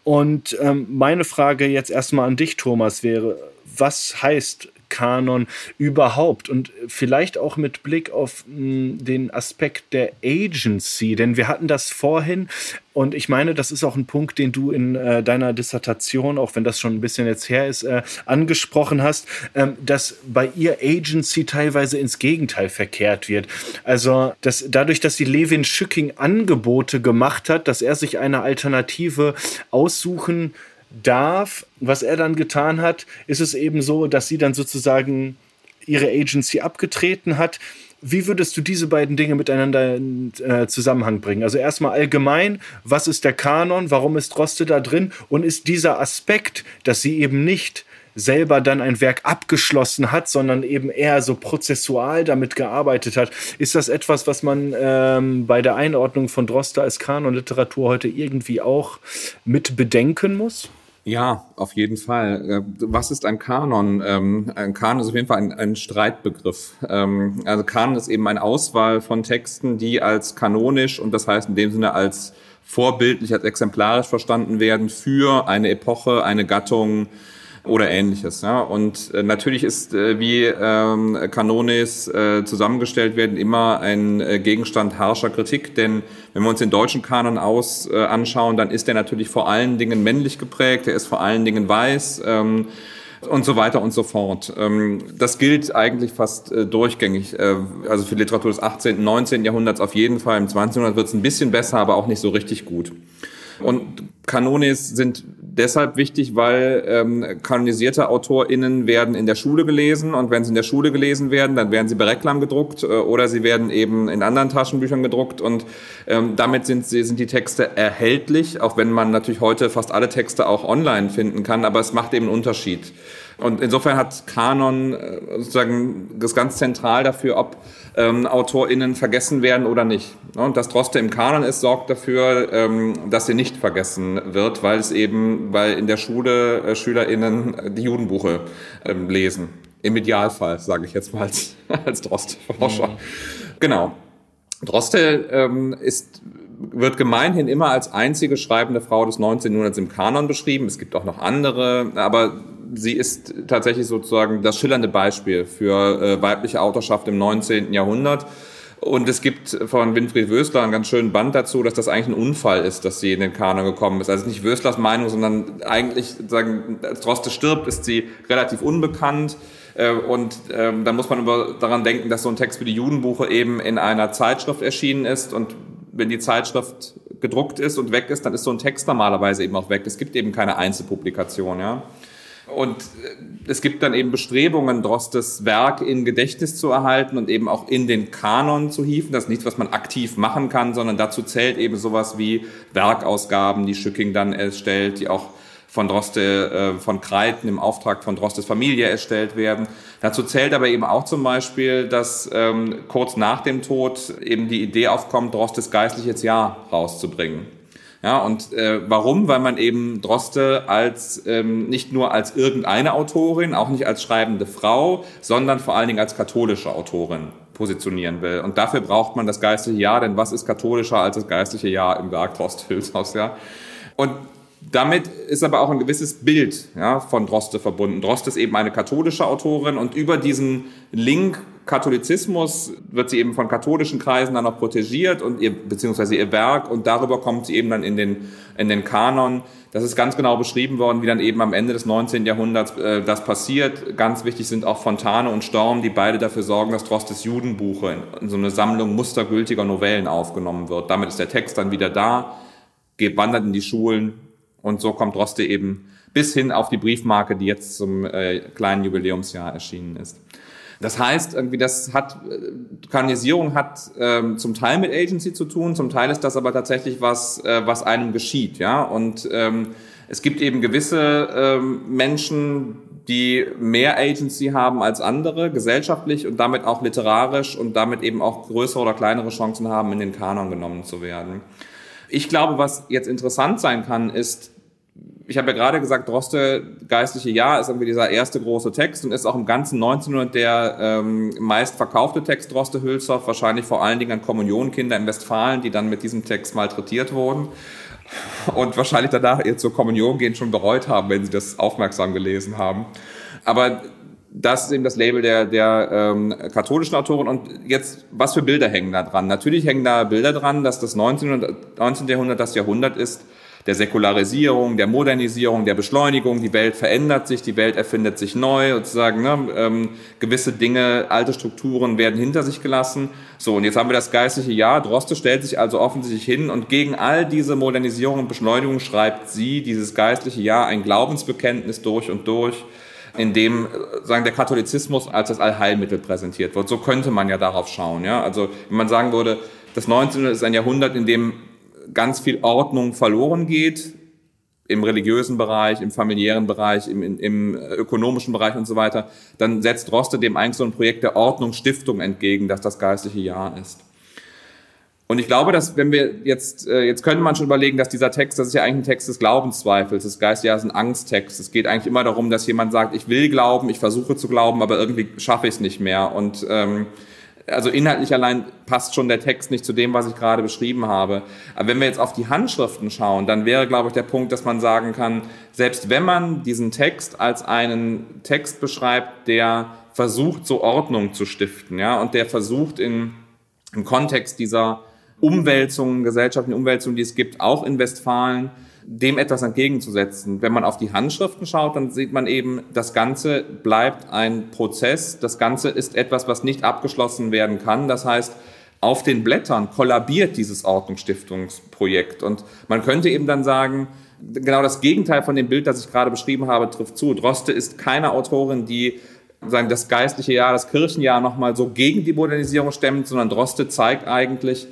Und ähm, meine Frage jetzt erstmal an dich, Thomas, wäre, was heißt Kanon überhaupt. Und vielleicht auch mit Blick auf mh, hm, den Aspekt der Agency, denn wir hatten das vorhin. Und ich meine, das ist auch ein Punkt, den du in äh, deiner Dissertation, auch wenn das schon ein bisschen jetzt her ist, äh, angesprochen hast, ähm, dass bei ihr Agency teilweise ins Gegenteil verkehrt wird. Also dass dadurch, dass die Levin Schücking Angebote gemacht hat, dass er sich eine Alternative aussuchen darf, was er dann getan hat, ist es eben so, dass sie dann sozusagen ihre Agency abgetreten hat. Wie würdest du diese beiden Dinge miteinander in äh, Zusammenhang bringen? Also erstmal allgemein, was ist der Kanon, warum ist Droste da drin und ist dieser Aspekt, dass sie eben nicht selber dann ein Werk abgeschlossen hat, sondern eben eher so prozessual damit gearbeitet hat. Ist das etwas, was man ähm, bei der Einordnung von Droste als Kanon-Literatur heute irgendwie auch mit bedenken muss? Ja, auf jeden Fall. Äh, was ist ein Kanon? Ähm, ein Kanon ist auf jeden Fall ein, ein Streitbegriff. Ähm, also Kanon ist eben eine Auswahl von Texten, die als kanonisch und das heißt in dem Sinne als vorbildlich, als exemplarisch verstanden werden für eine Epoche, eine Gattung, oder ähnliches. Und äh, natürlich ist, äh, wie ähm, Kanones äh, zusammengestellt werden, immer ein Gegenstand harscher Kritik, denn wenn wir uns den deutschen Kanon aus äh, anschauen, dann ist er natürlich vor allen Dingen männlich geprägt, er ist vor allen Dingen weiß. Ähm, und so weiter und so fort. Ähm, das gilt eigentlich fast äh, durchgängig. Äh, also für Literatur des 18., 19. Jahrhunderts auf jeden Fall. Im 20. Jahrhundert wird es ein bisschen besser, aber auch nicht so richtig gut. Und Kanones sind deshalb wichtig, weil ähm, kanonisierte AutorInnen werden in der Schule gelesen und wenn sie in der Schule gelesen werden, dann werden sie bei Reklam gedruckt äh, oder sie werden eben in anderen Taschenbüchern gedruckt und ähm, damit sind, sie, sind die Texte erhältlich, auch wenn man natürlich heute fast alle Texte auch online finden kann, aber es macht eben einen Unterschied. Und insofern hat Kanon äh, sozusagen das ganz zentral dafür, ob ähm, AutorInnen vergessen werden oder nicht. Und dass Droste im Kanon ist, sorgt dafür, ähm, dass sie nicht vergessen wird, weil es eben, weil in der Schule äh, SchülerInnen die Judenbuche ähm, lesen. Im Idealfall, sage ich jetzt mal als, als Droste-Forscher. Mhm. Genau. Droste ähm, ist wird gemeinhin immer als einzige schreibende Frau des 19. Jahrhunderts im Kanon beschrieben. Es gibt auch noch andere, aber sie ist tatsächlich sozusagen das schillernde Beispiel für äh, weibliche Autorschaft im 19. Jahrhundert. Und es gibt von Winfried Wösler einen ganz schönen Band dazu, dass das eigentlich ein Unfall ist, dass sie in den Kanon gekommen ist. Also nicht Wöslers Meinung, sondern eigentlich, sagen, als Droste stirbt, ist sie relativ unbekannt. Äh, und ähm, da muss man über, daran denken, dass so ein Text wie die Judenbuche eben in einer Zeitschrift erschienen ist. Und wenn die Zeitschrift gedruckt ist und weg ist, dann ist so ein Text normalerweise eben auch weg. Es gibt eben keine Einzelpublikation, ja. Und äh, es gibt dann eben Bestrebungen, Drostes Werk in Gedächtnis zu erhalten und eben auch in den Kanon zu hieven. Das ist nichts, was man aktiv machen kann, sondern dazu zählt eben sowas wie Werkausgaben, die Schücking dann erstellt, die auch von Droste, äh, von Kreiten im Auftrag von Drostes Familie erstellt werden. Dazu zählt aber eben auch zum Beispiel, dass ähm, kurz nach dem Tod eben die Idee aufkommt, Drostes geistliches Jahr rauszubringen. Ja, und äh, warum? Weil man eben Droste als ähm, nicht nur als irgendeine Autorin, auch nicht als schreibende Frau, sondern vor allen Dingen als katholische Autorin positionieren will. Und dafür braucht man das geistliche Jahr, denn was ist katholischer als das geistliche Jahr im Werk Drost Hülshaus, ja? Und damit ist aber auch ein gewisses Bild ja, von Droste verbunden. Droste ist eben eine katholische Autorin und über diesen Link Katholizismus wird sie eben von katholischen Kreisen dann noch protegiert und ihr, beziehungsweise ihr Werk und darüber kommt sie eben dann in den, in den Kanon. Das ist ganz genau beschrieben worden, wie dann eben am Ende des 19. Jahrhunderts äh, das passiert. Ganz wichtig sind auch Fontane und Storm, die beide dafür sorgen, dass Drostes Judenbuche in, in so eine Sammlung mustergültiger Novellen aufgenommen wird. Damit ist der Text dann wieder da, geht, wandert in die Schulen und so kommt Droste eben bis hin auf die Briefmarke, die jetzt zum äh, kleinen Jubiläumsjahr erschienen ist. Das heißt, irgendwie, das hat, äh, Kanonisierung hat ähm, zum Teil mit Agency zu tun, zum Teil ist das aber tatsächlich was, äh, was einem geschieht, ja. Und ähm, es gibt eben gewisse ähm, Menschen, die mehr Agency haben als andere, gesellschaftlich und damit auch literarisch und damit eben auch größere oder kleinere Chancen haben, in den Kanon genommen zu werden. Ich glaube, was jetzt interessant sein kann, ist, ich habe ja gerade gesagt, Droste geistliche Jahr ist irgendwie dieser erste große Text und ist auch im ganzen 1900 der ähm, meist verkaufte Text Droste Hülshoff, wahrscheinlich vor allen Dingen an Kommunionkinder in Westfalen, die dann mit diesem Text malträtiert wurden und wahrscheinlich danach ihr zur Kommunion gehen schon bereut haben, wenn sie das aufmerksam gelesen haben. Aber das ist eben das Label der, der ähm, katholischen Autoren. Und jetzt, was für Bilder hängen da dran? Natürlich hängen da Bilder dran, dass das 19. 19. Jahrhundert das Jahrhundert ist, der Säkularisierung, der Modernisierung, der Beschleunigung. Die Welt verändert sich, die Welt erfindet sich neu, sozusagen. Ne? Ähm, gewisse Dinge, alte Strukturen werden hinter sich gelassen. So, und jetzt haben wir das geistliche Jahr. Droste stellt sich also offensichtlich hin und gegen all diese Modernisierung und Beschleunigung schreibt sie, dieses geistliche Jahr, ein Glaubensbekenntnis durch und durch in dem äh, sagen der Katholizismus als das Allheilmittel präsentiert wird. So könnte man ja darauf schauen. Ja? Also wenn man sagen würde, das 19. ist ein Jahrhundert, in dem ganz viel Ordnung verloren geht, im religiösen Bereich, im familiären Bereich, im, im, ökonomischen Bereich und so weiter, dann setzt Roste dem eigentlich so ein Projekt der Ordnungsstiftung entgegen, das das geistliche Jahr ist. Und ich glaube, dass wenn wir jetzt, äh, jetzt könnte man schon überlegen, dass dieser Text, das ist ja eigentlich ein Text des Glaubenszweifels, das geistliche Jahr ist ein Angsttext. Es geht eigentlich immer darum, dass jemand sagt, ich will glauben, ich versuche zu glauben, aber irgendwie schaffe ich es nicht mehr. Und ähm, also inhaltlich allein passt schon der Text nicht zu dem, was ich gerade beschrieben habe. Aber wenn wir jetzt auf die Handschriften schauen, dann wäre, glaube ich, der Punkt, dass man sagen kann, selbst wenn man diesen Text als einen Text beschreibt, der versucht, so Ordnung zu stiften, ja, und der versucht in, im Kontext dieser Umwälzungen, gesellschaftlichen Umwälzungen, die es gibt, auch in Westfalen, dem etwas entgegenzusetzen. Wenn man auf die Handschriften schaut, dann sieht man eben, das Ganze bleibt ein Prozess. Das Ganze ist etwas, was nicht abgeschlossen werden kann. Das heißt, auf den Blättern kollabiert dieses Ordnungsstiftungsprojekt. Und man könnte eben dann sagen, genau das Gegenteil von dem Bild, das ich gerade beschrieben habe, trifft zu. Droste ist keine Autorin, die sagen, das geistliche Jahr, das Kirchenjahr nochmal so gegen die Modernisierung stemmt, sondern Droste zeigt eigentlich,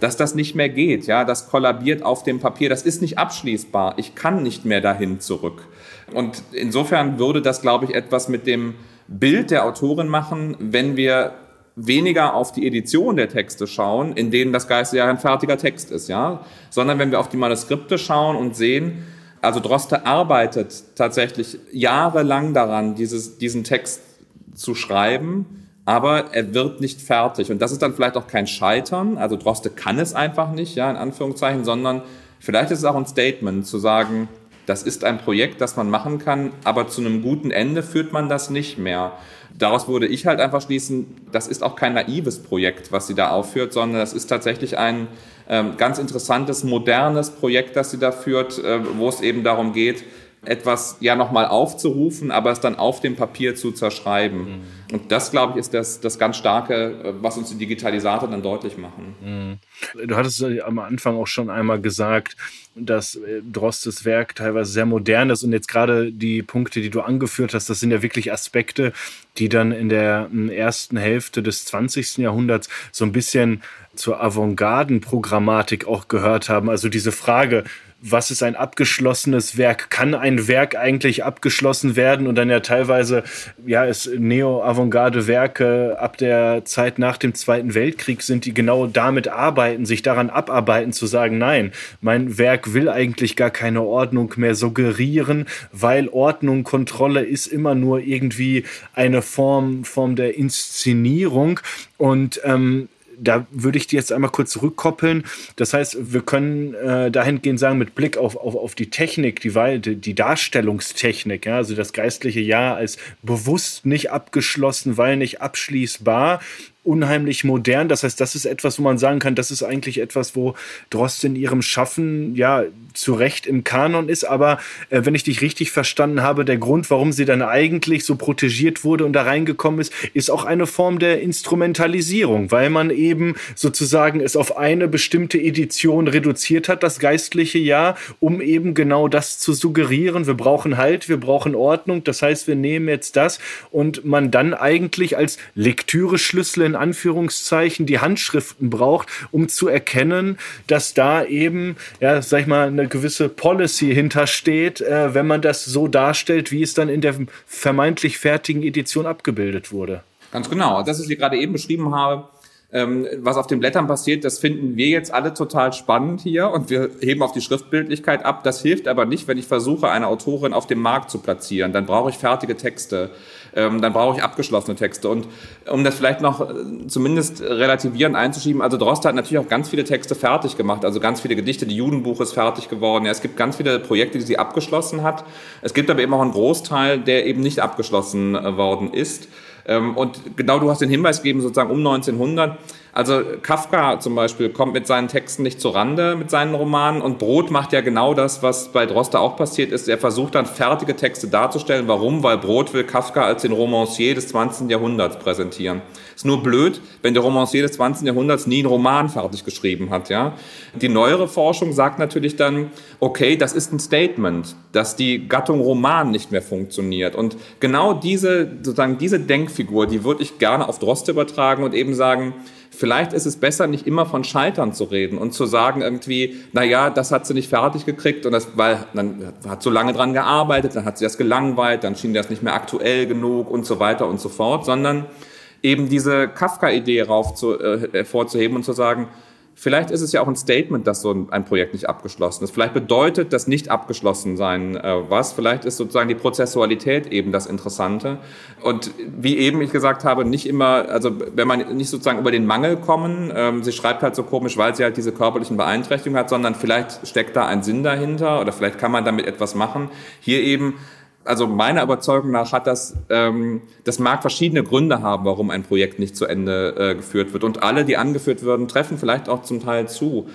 dass das nicht mehr geht, ja, das kollabiert auf dem Papier, das ist nicht abschließbar, ich kann nicht mehr dahin zurück. Und insofern würde das, glaube ich, etwas mit dem Bild der Autorin machen, wenn wir weniger auf die Edition der Texte schauen, in denen das Geiste ja ein fertiger Text ist, ja, sondern wenn wir auf die Manuskripte schauen und sehen, also Droste arbeitet tatsächlich jahrelang daran, dieses, diesen Text zu schreiben, aber er wird nicht fertig. Und das ist dann vielleicht auch kein Scheitern. Also Droste kann es einfach nicht, ja, in Anführungszeichen, sondern vielleicht ist es auch ein Statement zu sagen, das ist ein Projekt, das man machen kann, aber zu einem guten Ende führt man das nicht mehr. Daraus würde ich halt einfach schließen, das ist auch kein naives Projekt, was sie da aufführt, sondern das ist tatsächlich ein ähm, ganz interessantes, modernes Projekt, das sie da führt, äh, wo es eben darum geht, etwas ja nochmal aufzurufen, aber es dann auf dem Papier zu zerschreiben. Mhm. Und das, glaube ich, ist das, das ganz Starke, was uns die Digitalisator dann deutlich machen. Mhm. Du hattest am Anfang auch schon einmal gesagt, dass äh, Drostes Werk teilweise sehr modern ist und jetzt gerade die Punkte, die du angeführt hast, das sind ja wirklich Aspekte, die dann in der ersten Hälfte des 20. Jahrhunderts so ein bisschen zur Avantgarden-Programmatik auch gehört haben. Also diese Frage, was ist ein abgeschlossenes Werk? Kann ein Werk eigentlich abgeschlossen werden? Und dann ja teilweise, ja, es Neo-Avantgarde-Werke ab der Zeit nach dem Zweiten Weltkrieg sind, die genau damit arbeiten, sich daran abarbeiten, zu sagen, nein, mein Werk will eigentlich gar keine Ordnung mehr suggerieren, weil Ordnung, Kontrolle ist immer nur irgendwie eine Form, Form der Inszenierung. Und ähm, da würde ich die jetzt einmal kurz zurückkoppeln. Das heißt, wir können äh, dahingehend sagen, mit Blick auf, auf, auf die Technik, die, die Darstellungstechnik, ja, also das geistliche Jahr als bewusst nicht abgeschlossen, weil nicht abschließbar, unheimlich modern. Das heißt, das ist etwas, wo man sagen kann, das ist eigentlich etwas, wo Drost in ihrem Schaffen ja zu Recht im Kanon ist. Aber äh, wenn ich dich richtig verstanden habe, der Grund, warum sie dann eigentlich so protegiert wurde und da reingekommen ist, ist auch eine Form der Instrumentalisierung, weil man eben sozusagen es auf eine bestimmte Edition reduziert hat, das geistliche Jahr, um eben genau das zu suggerieren. Wir brauchen Halt, wir brauchen Ordnung. Das heißt, wir nehmen jetzt das und man dann eigentlich als Lektüre-Schlüssel in Anführungszeichen die Handschriften braucht, um zu erkennen, dass da eben, ja, sag ich mal, eine gewisse Policy hintersteht, äh, wenn man das so darstellt, wie es dann in der vermeintlich fertigen Edition abgebildet wurde. Ganz genau. Das, was ich gerade eben beschrieben habe, ähm, was auf den Blättern passiert, das finden wir jetzt alle total spannend hier und wir heben auf die Schriftbildlichkeit ab. Das hilft aber nicht, wenn ich versuche, eine Autorin auf dem Markt zu platzieren. Dann brauche ich fertige Texte ähm, dann brauche ich abgeschlossene Texte. Und um das vielleicht noch äh, zumindest relativierend einzuschieben, also Droste hat natürlich auch ganz viele Texte fertig gemacht, also ganz viele Gedichte, die Judenbuch ist fertig geworden. Ja, es gibt ganz viele Projekte, die sie abgeschlossen hat. Es gibt aber eben auch einen Großteil, der eben nicht abgeschlossen äh, worden ist. Ähm, und genau du hast den Hinweis gegeben, sozusagen um 1900 also Kafka zum Beispiel kommt mit seinen Texten nicht zur Rande mit seinen Romanen und Brot macht ja genau das, was bei Droste auch passiert ist. Er versucht dann fertige Texte darzustellen. Warum? Weil Brot will Kafka als den Romancier des 20. Jahrhunderts präsentieren. Ist nur blöd, wenn der Romancier des 20. Jahrhunderts nie einen Roman fertig geschrieben hat, ja. Die neuere Forschung sagt natürlich dann, okay, das ist ein Statement, dass die Gattung Roman nicht mehr funktioniert. Und genau diese, sozusagen diese Denkfigur, die würde ich gerne auf Droste übertragen und eben sagen, Vielleicht ist es besser, nicht immer von Scheitern zu reden und zu sagen irgendwie, na ja, das hat sie nicht fertig gekriegt und das, weil, dann hat so lange dran gearbeitet, dann hat sie das gelangweilt, dann schien das nicht mehr aktuell genug und so weiter und so fort, sondern eben diese Kafka-Idee äh, hervorzuheben und zu sagen, Vielleicht ist es ja auch ein Statement, dass so ein Projekt nicht abgeschlossen ist. Vielleicht bedeutet das nicht abgeschlossen sein äh, was. Vielleicht ist sozusagen die Prozessualität eben das Interessante. Und wie eben ich gesagt habe, nicht immer, also wenn man nicht sozusagen über den Mangel kommen, ähm, sie schreibt halt so komisch, weil sie halt diese körperlichen Beeinträchtigungen hat, sondern vielleicht steckt da ein Sinn dahinter oder vielleicht kann man damit etwas machen. Hier eben also meiner Überzeugung nach hat das, ähm, das mag verschiedene Gründe haben, warum ein Projekt nicht zu Ende äh, geführt wird. Und alle, die angeführt würden, treffen vielleicht auch zum Teil zu.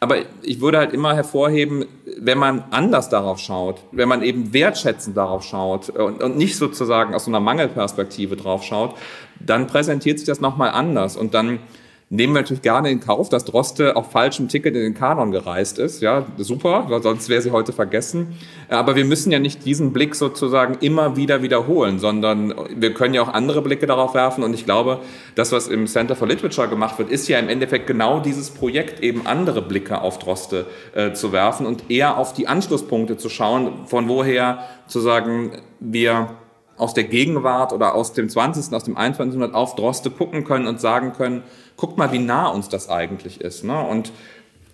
Aber ich würde halt immer hervorheben, wenn man anders darauf schaut, wenn man eben wertschätzend darauf schaut und, und nicht sozusagen aus so einer Mangelperspektive drauf schaut, dann präsentiert sich das nochmal anders und dann nehmen wir natürlich gerne in Kauf, dass Droste auf falschem Ticket in den Kanon gereist ist. Ja, super, weil sonst wäre sie heute vergessen. Aber wir müssen ja nicht diesen Blick sozusagen immer wieder wiederholen, sondern wir können ja auch andere Blicke darauf werfen. Und ich glaube, das, was im Center for Literature gemacht wird, ist ja im Endeffekt genau dieses Projekt, eben andere Blicke auf Droste äh, zu werfen und eher auf die Anschlusspunkte zu schauen, von woher zu sagen, wir aus der Gegenwart oder aus dem 20., aus dem 21. Jahrhundert auf Droste gucken können und sagen können, guckt mal, wie nah uns das eigentlich ist. Ne? Und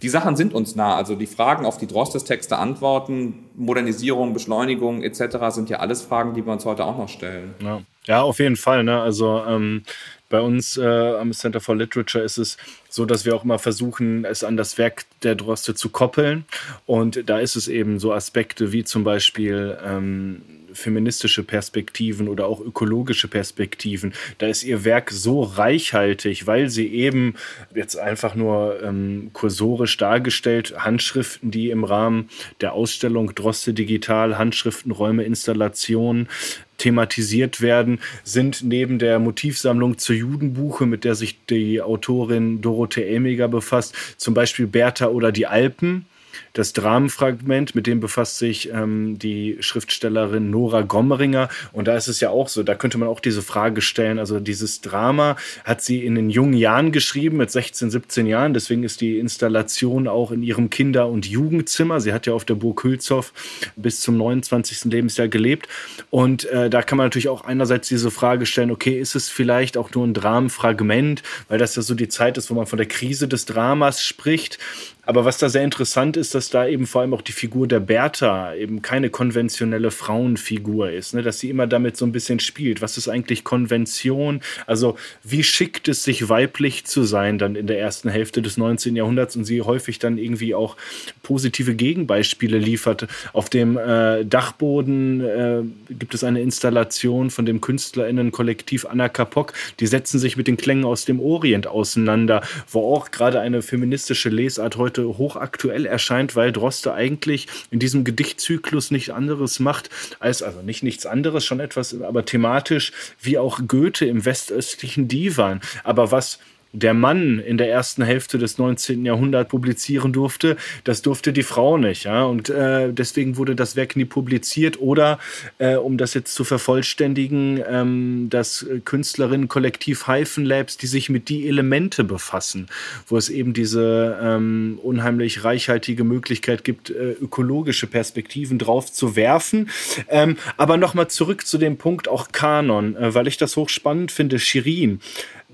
die Sachen sind uns nah. Also die Fragen, auf die Drostes Texte antworten, Modernisierung, Beschleunigung etc. sind ja alles Fragen, die wir uns heute auch noch stellen. Ja, ja auf jeden Fall. Ne? Also ähm, bei uns äh, am Center for Literature ist es so, dass wir auch immer versuchen, es an das Werk der Droste zu koppeln. Und da ist es eben so Aspekte wie zum Beispiel ähm, feministische Perspektiven oder auch ökologische Perspektiven. Da ist ihr Werk so reichhaltig, weil sie eben jetzt einfach nur ähm, kursorisch dargestellt, Handschriften, die im Rahmen der Ausstellung Droste Digital, Handschriftenräume, Installationen, thematisiert werden, sind neben der Motivsammlung zur Judenbuche, mit der sich die Autorin Dorothee Elmiger befasst, zum Beispiel Bertha oder die Alpen das Dramenfragment, mit dem befasst sich ähm, die Schriftstellerin Nora Gommeringer. Und da ist es ja auch so, da könnte man auch diese Frage stellen. Also dieses Drama hat sie in den jungen Jahren geschrieben, mit 16, 17 Jahren. Deswegen ist die Installation auch in ihrem Kinder- und Jugendzimmer. Sie hat ja auf der Burg Hülshoff bis zum 29. Lebensjahr gelebt. Und äh, da kann man natürlich auch einerseits diese Frage stellen, okay, ist es vielleicht auch nur ein Dramenfragment, weil das ja so die Zeit ist, wo man von der Krise des Dramas spricht. Aber was da sehr interessant ist, dass da eben vor allem auch die Figur der Bertha eben keine konventionelle Frauenfigur ist, ne? dass sie immer damit so ein bisschen spielt. Was ist eigentlich Konvention? Also wie schickt es sich weiblich zu sein dann in der ersten Hälfte des 19. Jahrhunderts und sie häufig dann irgendwie auch positive Gegenbeispiele liefert. Auf dem äh, Dachboden äh, gibt es eine Installation von dem Künstlerinnenkollektiv Anna Kapok. Die setzen sich mit den Klängen aus dem Orient auseinander, wo auch gerade eine feministische Lesart heute hochaktuell erscheint, weil Droste eigentlich in diesem Gedichtzyklus nichts anderes macht als, also nicht nichts anderes, schon etwas, aber thematisch wie auch Goethe im westöstlichen Divan. Aber was der Mann in der ersten Hälfte des 19. Jahrhunderts publizieren durfte, das durfte die Frau nicht. Ja? Und äh, deswegen wurde das Werk nie publiziert. Oder, äh, um das jetzt zu vervollständigen, ähm, das Künstlerinnenkollektiv Hyphen Labs, die sich mit die Elemente befassen, wo es eben diese ähm, unheimlich reichhaltige Möglichkeit gibt, äh, ökologische Perspektiven drauf zu werfen. Ähm, aber nochmal zurück zu dem Punkt auch Kanon, äh, weil ich das hochspannend finde. Shirin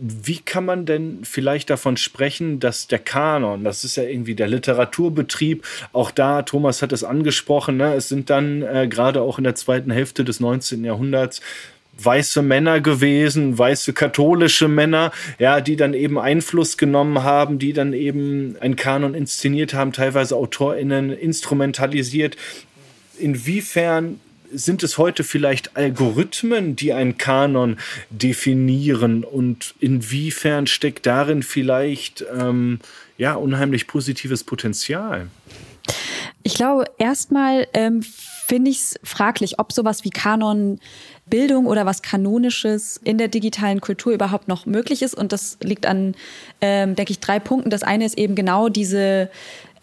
wie kann man denn vielleicht davon sprechen, dass der Kanon, das ist ja irgendwie der Literaturbetrieb, auch da, Thomas hat es angesprochen, ne, es sind dann äh, gerade auch in der zweiten Hälfte des 19. Jahrhunderts weiße Männer gewesen, weiße katholische Männer, ja, die dann eben Einfluss genommen haben, die dann eben einen Kanon inszeniert haben, teilweise AutorInnen instrumentalisiert. Inwiefern sind es heute vielleicht Algorithmen, die einen Kanon definieren und inwiefern steckt darin vielleicht ähm, ja unheimlich positives Potenzial? Ich glaube, erstmal ähm, finde ich es fraglich, ob sowas wie Kanon Bildung oder was Kanonisches in der digitalen Kultur überhaupt noch möglich ist. Und das liegt an, ähm, denke ich, drei Punkten. Das eine ist eben genau diese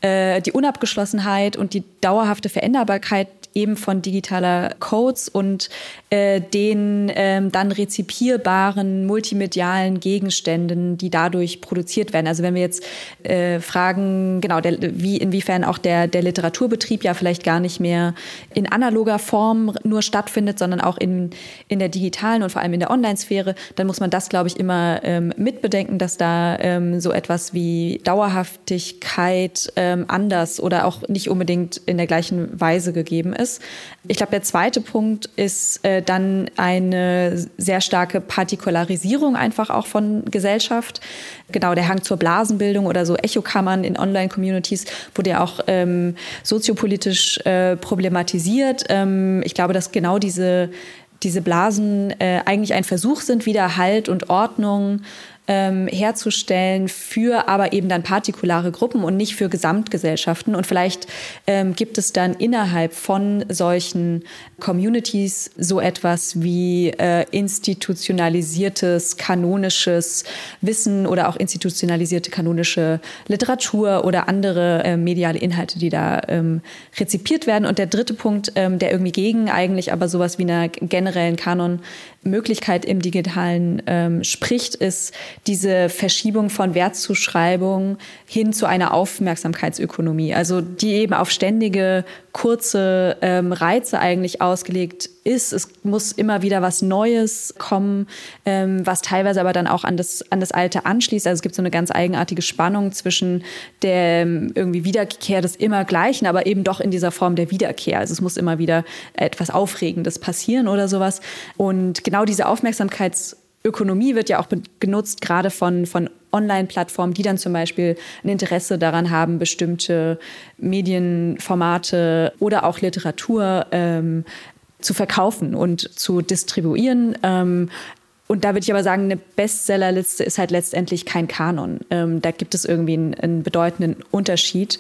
äh, die Unabgeschlossenheit und die dauerhafte Veränderbarkeit eben von digitaler Codes und äh, den ähm, dann rezipierbaren multimedialen Gegenständen, die dadurch produziert werden. Also wenn wir jetzt äh, fragen, genau, der, wie inwiefern auch der, der Literaturbetrieb ja vielleicht gar nicht mehr in analoger Form nur stattfindet, sondern auch in, in der digitalen und vor allem in der Online-Sphäre, dann muss man das, glaube ich, immer ähm, mitbedenken, dass da ähm, so etwas wie Dauerhaftigkeit ähm, anders oder auch nicht unbedingt in der gleichen Weise gegeben ist ist. Ich glaube, der zweite Punkt ist äh, dann eine sehr starke Partikularisierung einfach auch von Gesellschaft. Genau, der Hang zur Blasenbildung oder so Echokammern in Online-Communities wurde ja auch ähm, soziopolitisch äh, problematisiert. Ähm, ich glaube, dass genau diese diese Blasen äh, eigentlich ein Versuch sind, wieder Halt und Ordnung ähm, herzustellen für aber eben dann partikulare Gruppen und nicht für Gesamtgesellschaften. Und vielleicht ähm, gibt es dann innerhalb von solchen Communities so etwas wie äh, institutionalisiertes kanonisches Wissen oder auch institutionalisierte kanonische Literatur oder andere äh, mediale Inhalte, die da ähm, rezipiert werden. Und der dritte Punkt, ähm, der irgendwie gegen eigentlich aber sowas wie einer generellen Kanon Möglichkeit im Digitalen ähm, spricht, ist diese Verschiebung von Wertzuschreibung hin zu einer Aufmerksamkeitsökonomie. Also die eben auf ständige kurze ähm, Reize eigentlich ausgelegt ist. Es muss immer wieder was Neues kommen, ähm, was teilweise aber dann auch an das, an das Alte anschließt. Also es gibt so eine ganz eigenartige Spannung zwischen der ähm, irgendwie Wiederkehr des Immergleichen, aber eben doch in dieser Form der Wiederkehr. Also es muss immer wieder etwas Aufregendes passieren oder sowas. Und genau diese Aufmerksamkeitsökonomie wird ja auch genutzt, gerade von, von Online-Plattformen, die dann zum Beispiel ein Interesse daran haben, bestimmte Medienformate oder auch Literatur ähm, zu verkaufen und zu distribuieren. Ähm, und da würde ich aber sagen, eine Bestsellerliste ist halt letztendlich kein Kanon. Ähm, da gibt es irgendwie einen, einen bedeutenden Unterschied.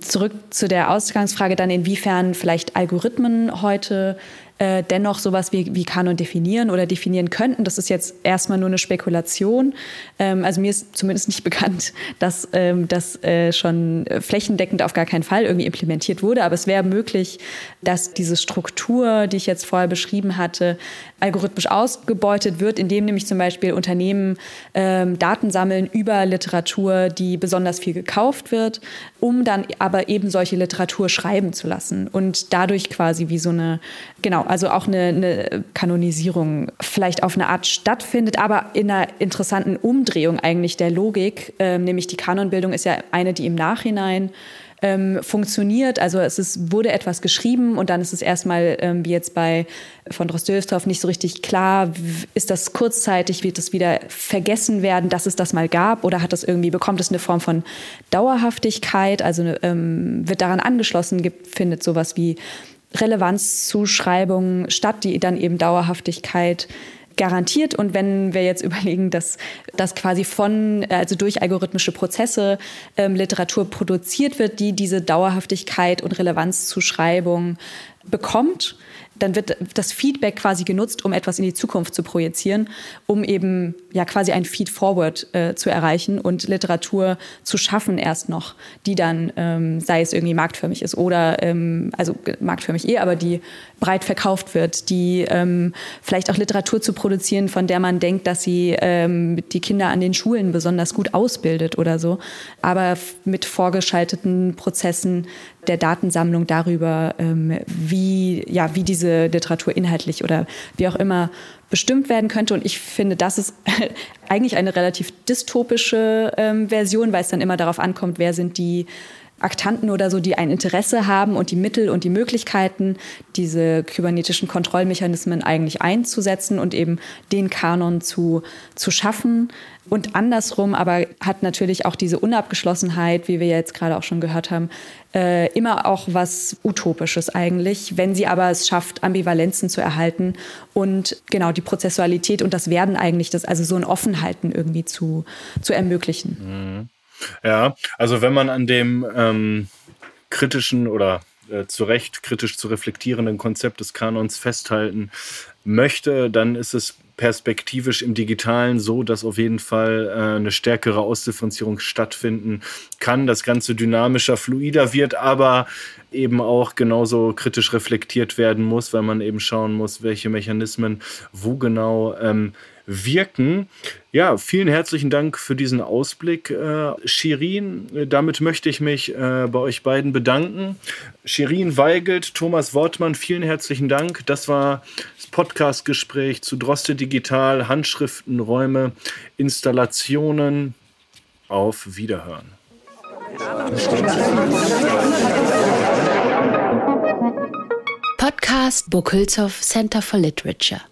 Zurück zu der Ausgangsfrage dann, inwiefern vielleicht Algorithmen heute äh, dennoch sowas wie, wie Kanon definieren oder definieren könnten. Das ist jetzt erstmal nur eine Spekulation. Ähm, also mir ist zumindest nicht bekannt, dass ähm, das äh, schon flächendeckend auf gar keinen Fall irgendwie implementiert wurde. Aber es wäre möglich, dass diese Struktur, die ich jetzt vorher beschrieben hatte, algorithmisch ausgebeutet wird, indem nämlich zum Beispiel Unternehmen ähm, Daten sammeln über Literatur, die besonders viel gekauft wird, um dann aber eben solche Literatur schreiben zu lassen und dadurch quasi wie so eine, genau, also auch eine, eine Kanonisierung vielleicht auf eine Art stattfindet, aber in einer interessanten Umdrehung eigentlich der Logik, ähm, nämlich die Kanonbildung ist ja eine, die im Nachhinein ähm, funktioniert. Also es ist, wurde etwas geschrieben und dann ist es erstmal, ähm, wie jetzt bei von Drozdowstorf, nicht so richtig klar, ist das kurzzeitig, wird das wieder vergessen werden, dass es das mal gab oder hat das irgendwie, bekommt es eine Form von Dauerhaftigkeit, also ähm, wird daran angeschlossen, gibt, findet sowas wie Relevanzzuschreibungen statt, die dann eben Dauerhaftigkeit garantiert. Und wenn wir jetzt überlegen, dass das quasi von, also durch algorithmische Prozesse ähm, Literatur produziert wird, die diese Dauerhaftigkeit und Relevanzzuschreibung bekommt, dann wird das Feedback quasi genutzt, um etwas in die Zukunft zu projizieren, um eben ja quasi ein Feed-Forward äh, zu erreichen und Literatur zu schaffen erst noch, die dann, ähm, sei es irgendwie marktförmig ist oder, ähm, also marktförmig eh, aber die breit verkauft wird, die ähm, vielleicht auch Literatur zu produzieren, von der man denkt, dass sie ähm, die Kinder an den Schulen besonders gut ausbildet oder so, aber mit vorgeschalteten Prozessen der Datensammlung darüber, ähm, wie, ja, wie diese Literatur inhaltlich oder wie auch immer bestimmt werden könnte. Und ich finde, das ist eigentlich eine relativ dystopische ähm, Version, weil es dann immer darauf ankommt, wer sind die Aktanten oder so, die ein Interesse haben und die Mittel und die Möglichkeiten, diese kybernetischen Kontrollmechanismen eigentlich einzusetzen und eben den Kanon zu, zu schaffen. Und andersrum aber hat natürlich auch diese Unabgeschlossenheit, wie wir jetzt gerade auch schon gehört haben, äh, immer auch was Utopisches eigentlich, wenn sie aber es schafft, Ambivalenzen zu erhalten und genau die Prozessualität und das Werden eigentlich, das, also so ein Offenhalten irgendwie zu, zu ermöglichen. Mhm. Ja, also wenn man an dem ähm, kritischen oder äh, zu Recht kritisch zu reflektierenden Konzept des Kanons festhalten möchte, dann ist es perspektivisch im Digitalen so, dass auf jeden Fall äh, eine stärkere Ausdifferenzierung stattfinden kann, das Ganze dynamischer, fluider wird, aber eben auch genauso kritisch reflektiert werden muss, weil man eben schauen muss, welche Mechanismen wo genau ähm, wirken. Ja, vielen herzlichen Dank für diesen Ausblick, äh, Shirin. Damit möchte ich mich äh, bei euch beiden bedanken. Shirin Weigelt, Thomas Wortmann, vielen herzlichen Dank. Das war das Podcast-Gespräch zu Droste Digital, Handschriften, Räume, Installationen. Auf Wiederhören. Podcast Bokulzow Center for Literature.